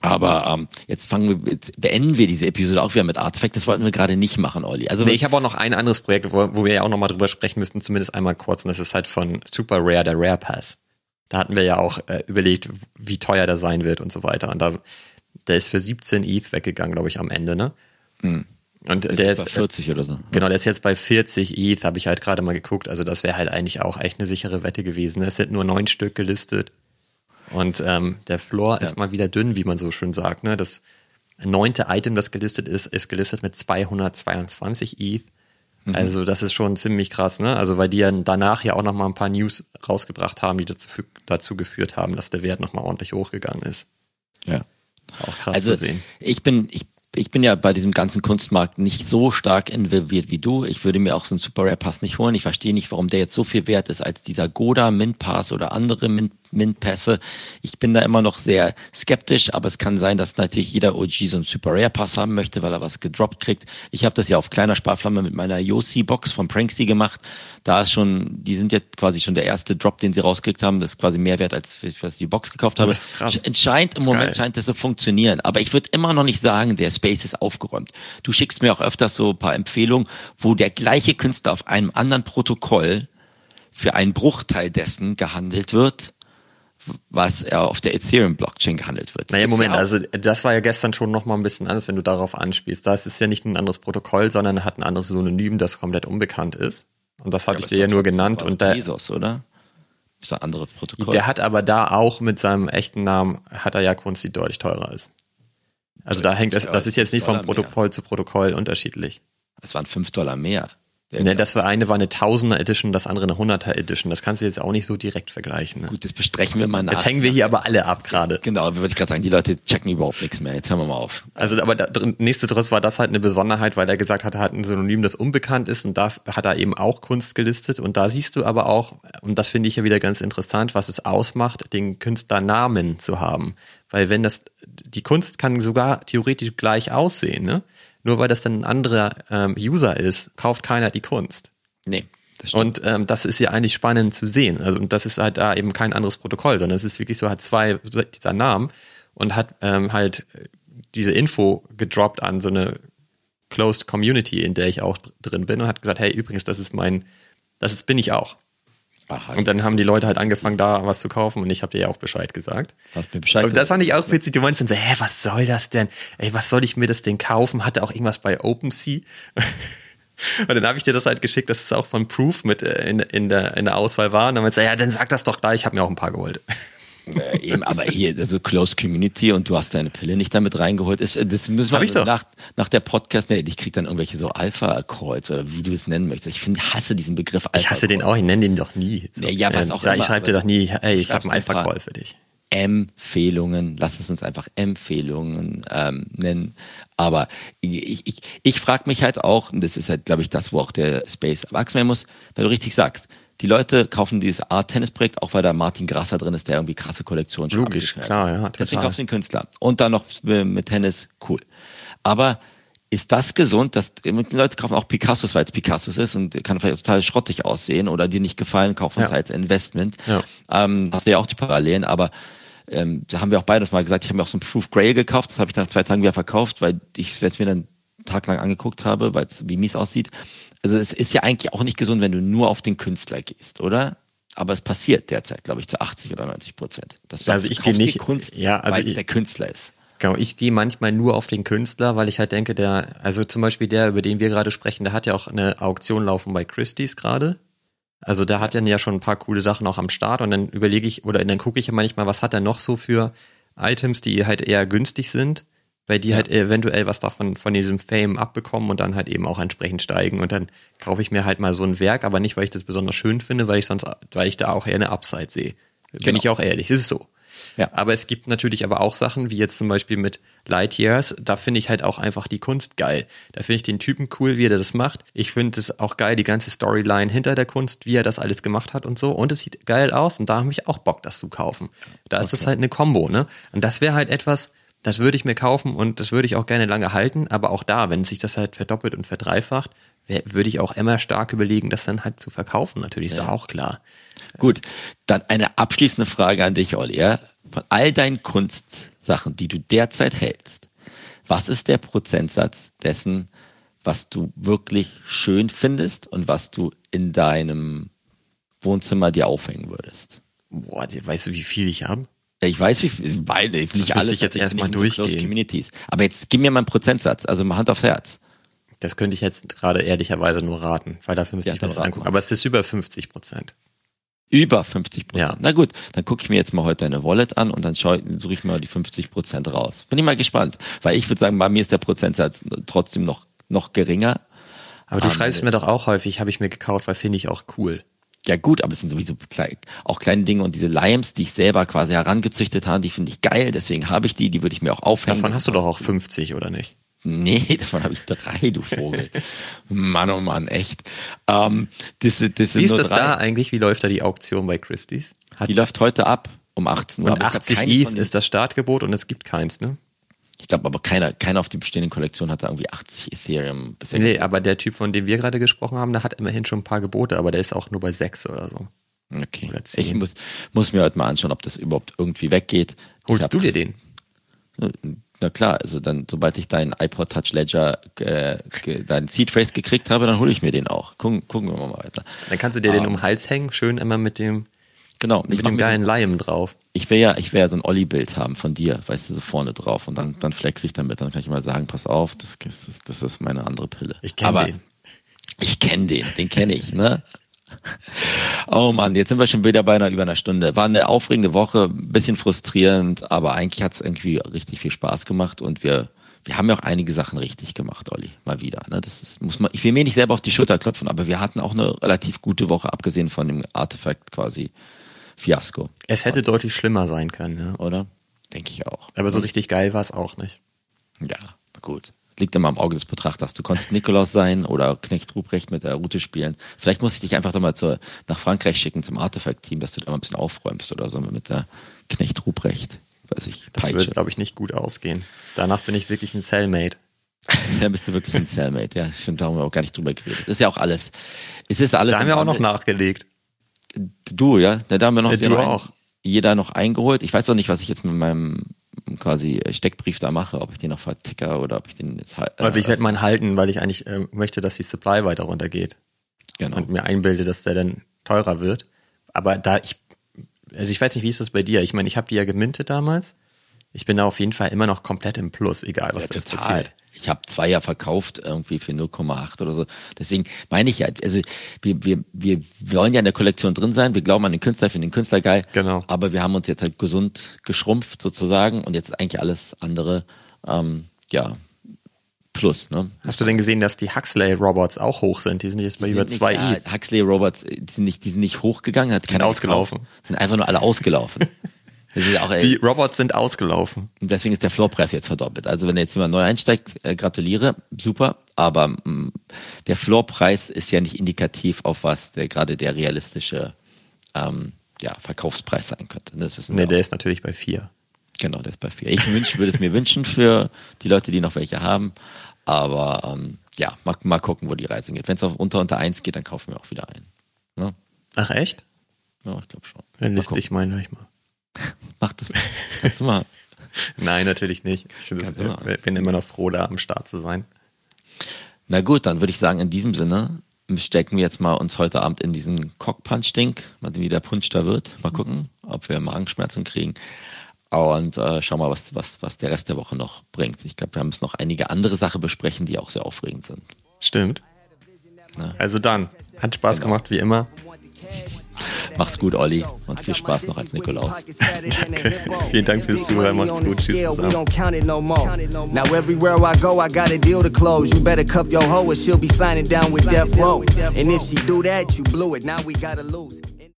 Aber ähm, jetzt fangen wir, jetzt beenden wir diese Episode auch wieder mit Artifact. Das wollten wir gerade nicht machen, Olli. Also Nee, ich habe auch noch ein anderes Projekt, wo, wo wir ja auch nochmal drüber sprechen müssten, zumindest einmal kurz. Und das ist halt von Super Rare, der Rare Pass. Da hatten wir ja auch äh, überlegt, wie teuer der sein wird und so weiter. Und da, der ist für 17 ETH weggegangen, glaube ich, am Ende, ne? Und der bei ist, 40 oder so. genau, der ist jetzt bei 40 ETH, habe ich halt gerade mal geguckt. Also das wäre halt eigentlich auch echt eine sichere Wette gewesen. Es sind nur neun Stück gelistet. Und ähm, der Floor ist mal wieder dünn, wie man so schön sagt. Ne? Das neunte Item, das gelistet ist, ist gelistet mit 222 ETH. Also das ist schon ziemlich krass, ne? Also weil die ja danach ja auch noch mal ein paar News rausgebracht haben, die dazu, dazu geführt haben, dass der Wert noch mal ordentlich hochgegangen ist. Ja. Auch krass Also zu sehen. ich bin, ich, ich bin ja bei diesem ganzen Kunstmarkt nicht so stark involviert wie du. Ich würde mir auch so einen Super Rare Pass nicht holen. Ich verstehe nicht, warum der jetzt so viel wert ist als dieser Goda Mint Pass oder andere Mint, Mint Pässe. Ich bin da immer noch sehr skeptisch, aber es kann sein, dass natürlich jeder OG so einen Super Rare Pass haben möchte, weil er was gedroppt kriegt. Ich habe das ja auf kleiner Sparflamme mit meiner Yossi Box von Pranksy gemacht. Da ist schon, die sind jetzt quasi schon der erste Drop, den sie rausgekriegt haben. Das ist quasi mehr wert, als was ich die Box gekauft habe. Das ist krass. Entscheidend im Moment geil. scheint das zu funktionieren. Aber ich würde immer noch nicht sagen, der Space ist aufgeräumt. Du schickst mir auch öfters so ein paar Empfehlungen, wo der gleiche Künstler auf einem anderen Protokoll für einen Bruchteil dessen gehandelt wird, was auf der Ethereum-Blockchain gehandelt wird. Das Naja, Moment, ja also das war ja gestern schon noch mal ein bisschen anders, wenn du darauf anspielst. Da ist es ja nicht ein anderes Protokoll, sondern er hat ein anderes Synonym, das komplett unbekannt ist. Und das hatte ich dir ja nur genannt. Und da, Jesus, oder? Ist ein anderes Protokoll. der hat aber da auch mit seinem echten Namen, hat er ja Kunst, die deutlich teurer ist. Also da hängt es, das ist jetzt nicht von Dollar mehr. Protokoll zu Protokoll unterschiedlich. Es waren fünf Dollar mehr. Ne, das war eine war eine Tausender Edition, das andere eine Hunderter Edition. Das kannst du jetzt auch nicht so direkt vergleichen. Ne? Gut, das besprechen wir mal nach. Jetzt hängen wir hier aber alle ab gerade. Genau, würde ich gerade sagen, die Leute checken überhaupt nichts mehr. Jetzt hören wir mal auf. Also, aber der nächste Driss war das halt eine Besonderheit, weil er gesagt hat, er hat ein Synonym, das unbekannt ist und da hat er eben auch Kunst gelistet. Und da siehst du aber auch, und das finde ich ja wieder ganz interessant, was es ausmacht, den Künstlernamen zu haben. Weil wenn das, die Kunst kann sogar theoretisch gleich aussehen, ne? Nur weil das dann ein anderer ähm, User ist, kauft keiner die Kunst. Nee. Und ähm, das ist ja eigentlich spannend zu sehen. Also und das ist halt da eben kein anderes Protokoll, sondern es ist wirklich so, hat zwei dieser Namen und hat ähm, halt diese Info gedroppt an so eine Closed Community, in der ich auch drin bin und hat gesagt, hey, übrigens, das ist mein, das ist, bin ich auch. Aha. Und dann haben die Leute halt angefangen, da was zu kaufen und ich habe dir ja auch Bescheid gesagt. Hast mir Bescheid und das fand ich auch witzig. Du meinst dann so, hä, was soll das denn? Ey, was soll ich mir das denn kaufen? Hatte auch irgendwas bei OpenSea? und dann habe ich dir das halt geschickt, dass es auch von Proof mit äh, in, in, der, in der Auswahl war. Und dann meinte ja, dann sag das doch gleich, ich habe mir auch ein paar geholt. Äh, eben, aber hier, also Close Community und du hast deine Pille nicht damit reingeholt. Ist, äh, das müssen wir ich doch. Nach, nach der Podcast, ne, ich krieg dann irgendwelche so Alpha-Calls oder wie du es nennen möchtest. Ich finde, hasse diesen Begriff Alpha. Ich hasse den auch, ich nenne den doch nie. So, nee, ja, was auch ich, ich schreibe dir doch nie, ey, ich habe einen Alpha-Call für dich. Empfehlungen, lass es uns einfach Empfehlungen ähm, nennen. Aber ich, ich, ich frage mich halt auch, und das ist halt, glaube ich, das, wo auch der Space erwachsen werden muss, weil du richtig sagst, die Leute kaufen dieses Art-Tennis-Projekt, auch weil da Martin Grasser drin ist, der irgendwie krasse Kollektionen schon Logisch, klar, ja. Deswegen kaufst du den Künstler. Und dann noch mit Tennis, cool. Aber ist das gesund, dass die Leute kaufen auch Picassos, weil es Picassos ist und kann vielleicht total schrottig aussehen oder dir nicht gefallen, kaufen es ja. als Investment. Ja. Ähm, hast du ja auch die Parallelen, aber ähm, da haben wir auch beides mal gesagt, ich habe mir auch so ein Proof Grail gekauft, das habe ich nach zwei Tagen wieder verkauft, weil ich es mir dann taglang angeguckt habe, weil es wie mies aussieht. Also es ist ja eigentlich auch nicht gesund, wenn du nur auf den Künstler gehst, oder? Aber es passiert derzeit, glaube ich, zu 80 oder 90 Prozent. also ich gehe nicht, Kunst, ja, also weil es der Künstler ist. Genau, ich gehe manchmal nur auf den Künstler, weil ich halt denke, der, also zum Beispiel der, über den wir gerade sprechen, der hat ja auch eine Auktion laufen bei Christie's gerade. Also der hat dann ja schon ein paar coole Sachen auch am Start und dann überlege ich, oder dann gucke ich ja manchmal, was hat er noch so für Items, die halt eher günstig sind weil die ja. halt eventuell was davon von diesem Fame abbekommen und dann halt eben auch entsprechend steigen und dann kaufe ich mir halt mal so ein Werk, aber nicht, weil ich das besonders schön finde, weil ich sonst, weil ich da auch eher eine Upside sehe. Bin genau. ich auch ehrlich, das ist so. Ja. Aber es gibt natürlich aber auch Sachen, wie jetzt zum Beispiel mit Light Years, da finde ich halt auch einfach die Kunst geil. Da finde ich den Typen cool, wie er das macht. Ich finde es auch geil, die ganze Storyline hinter der Kunst, wie er das alles gemacht hat und so. Und es sieht geil aus und da habe ich auch Bock, das zu kaufen. Da okay. ist es halt eine Combo, ne? Und das wäre halt etwas, das würde ich mir kaufen und das würde ich auch gerne lange halten, aber auch da, wenn sich das halt verdoppelt und verdreifacht, würde ich auch immer stark überlegen, das dann halt zu verkaufen. Natürlich ist ja. auch klar. Gut, dann eine abschließende Frage an dich, Olli. Ja? Von all deinen Kunstsachen, die du derzeit hältst, was ist der Prozentsatz dessen, was du wirklich schön findest und was du in deinem Wohnzimmer dir aufhängen würdest? Boah, weißt du, wie viel ich habe? Ich weiß, wie viel, beide, nicht das alles. ich jetzt erstmal durchgehen. Communities. Aber jetzt gib mir mal einen Prozentsatz, also mal Hand aufs Herz. Das könnte ich jetzt gerade ehrlicherweise nur raten, weil dafür müsste ja, ich mir das angucken. Aber es ist über 50 Prozent. Über 50 Prozent. Ja. Na gut, dann gucke ich mir jetzt mal heute deine Wallet an und dann suche ich mir die 50 Prozent raus. Bin ich mal gespannt, weil ich würde sagen, bei mir ist der Prozentsatz trotzdem noch, noch geringer. Aber du um, schreibst mir doch auch häufig, habe ich mir gekauft, weil finde ich auch cool. Ja gut, aber es sind sowieso klein, auch kleine Dinge und diese Limes, die ich selber quasi herangezüchtet habe, die finde ich geil, deswegen habe ich die, die würde ich mir auch aufhängen. Davon hast du doch auch 50 oder nicht? Nee, davon habe ich drei, du Vogel. Mann, oh Mann, echt. Ähm, das, das Wie ist das drei. da eigentlich? Wie läuft da die Auktion bei Christie's? Hat die läuft heute ab um 18 Uhr. Und 80 ETH ist das Startgebot und es gibt keins, ne? Ich glaube aber keiner, keiner auf die bestehenden Kollektionen hat da irgendwie 80 Ethereum bisher. Nee, aber der Typ, von dem wir gerade gesprochen haben, der hat immerhin schon ein paar Gebote, aber der ist auch nur bei sechs oder so. Okay. Oder zehn. Ich muss, muss mir heute mal anschauen, ob das überhaupt irgendwie weggeht. Holst du dir den? Na klar, also dann, sobald ich deinen iPod Touch Ledger, äh, deinen Seed Phrase gekriegt habe, dann hole ich mir den auch. Gucken, gucken wir mal weiter. Dann kannst du dir um, den um den Hals hängen, schön immer mit dem Genau. Mit dem geilen Lion drauf. Ich will ja, ich will ja so ein Olli-Bild haben von dir, weißt du, so vorne drauf. Und dann, dann flex ich damit. Dann kann ich mal sagen, pass auf, das, das, das ist meine andere Pille. Ich kenne den. Ich kenne den, den kenne ich, ne? Oh Mann, jetzt sind wir schon wieder bei einer über einer Stunde. War eine aufregende Woche, ein bisschen frustrierend, aber eigentlich hat es irgendwie richtig viel Spaß gemacht und wir wir haben ja auch einige Sachen richtig gemacht, Olli, mal wieder. Ne? Das ist, muss man, ich will mir nicht selber auf die Schulter klopfen, aber wir hatten auch eine relativ gute Woche, abgesehen von dem Artefakt quasi Fiasko. Es hätte deutlich schlimmer sein können, ja. Oder? Denke ich auch. Aber so richtig geil war es auch nicht. Ja, gut. Liegt immer am Auge des Betrachters. Du konntest Nikolaus sein oder Knecht Ruprecht mit der Route spielen. Vielleicht muss ich dich einfach da mal zur, nach Frankreich schicken zum Artefakt-Team, dass du da mal ein bisschen aufräumst oder so mit der Knecht Ruprecht. Weiß ich. Das Peitsche. wird, glaube ich, nicht gut ausgehen. Danach bin ich wirklich ein Cellmate. Da bist du wirklich ein Cellmate. Ja, stimmt, da haben wir auch gar nicht drüber geredet. Das ist ja auch alles. Es ist alles. Da haben im wir auch noch nachgelegt. Du, ja? Da haben wir noch, Ja, sehr du noch ein- auch. jeder noch eingeholt. Ich weiß auch nicht, was ich jetzt mit meinem quasi Steckbrief da mache, ob ich den noch verticker oder ob ich den jetzt halt. Also ich werde meinen halten, weil ich eigentlich äh, möchte, dass die Supply weiter runtergeht. genau. und mir einbilde, dass der dann teurer wird. Aber da ich, also ich weiß nicht, wie ist das bei dir? Ich meine, ich habe die ja gemintet damals. Ich bin da auf jeden Fall immer noch komplett im Plus, egal was Ja, jetzt total. passiert. Ich habe zwei ja verkauft, irgendwie für 0,8 oder so. Deswegen meine ich ja, also wir, wir, wir wollen ja in der Kollektion drin sein. Wir glauben an den Künstler, finden den Künstler geil. Genau. Aber wir haben uns jetzt halt gesund geschrumpft sozusagen und jetzt ist eigentlich alles andere, ähm, ja, plus, ne? Hast du denn gesehen, dass die Huxley-Robots auch hoch sind? Die sind jetzt bei über sind nicht- zwei ja, i. Huxley Robots, äh, die sind nicht, die sind nicht hochgegangen, hat Sind ausgelaufen. gekauft. Sind einfach nur alle ausgelaufen. Auch, ey, Die Robots sind ausgelaufen. Deswegen ist der Floorpreis jetzt verdoppelt. Also wenn jetzt jemand neu einsteigt, äh, gratuliere, super. Aber mh, der Floorpreis ist ja nicht indikativ auf was der gerade der realistische ähm, ja, Verkaufspreis sein könnte. Das wissen Nee, wir. der auch. ist natürlich bei vier. Genau, der ist bei vier. Ich wünsch, würde es mir wünschen für die Leute, die noch welche haben. Aber ähm, ja, mal, mal gucken, wo die Reise geht. Wenn es unter unter eins geht, dann kaufen wir auch wieder ein. Ne? Ach echt? Ja, ich glaube schon. Dann liste ich meinen gleich mal. Mach das mal. Kannst du mal. Nein, natürlich nicht. Ich das, bin immer noch froh, da am Start zu sein. Na gut, dann würde ich sagen, in diesem Sinne stecken wir jetzt mal uns heute Abend in diesen Cockpunch-Ding, mal sehen, wie der Punch da wird. Mal gucken, ob wir Magenschmerzen kriegen. Und äh, schau mal, was, was, was der Rest der Woche noch bringt. Ich glaube, wir müssen noch einige andere Sachen besprechen, die auch sehr aufregend sind. Stimmt. Na. Also dann, hat Spaß Genau. gemacht wie immer. Mach's gut, Olli, und viel Spaß noch als Nikolaus. Vielen Dank fürs Zuhören. Macht's gut. Tschüss We zusammen.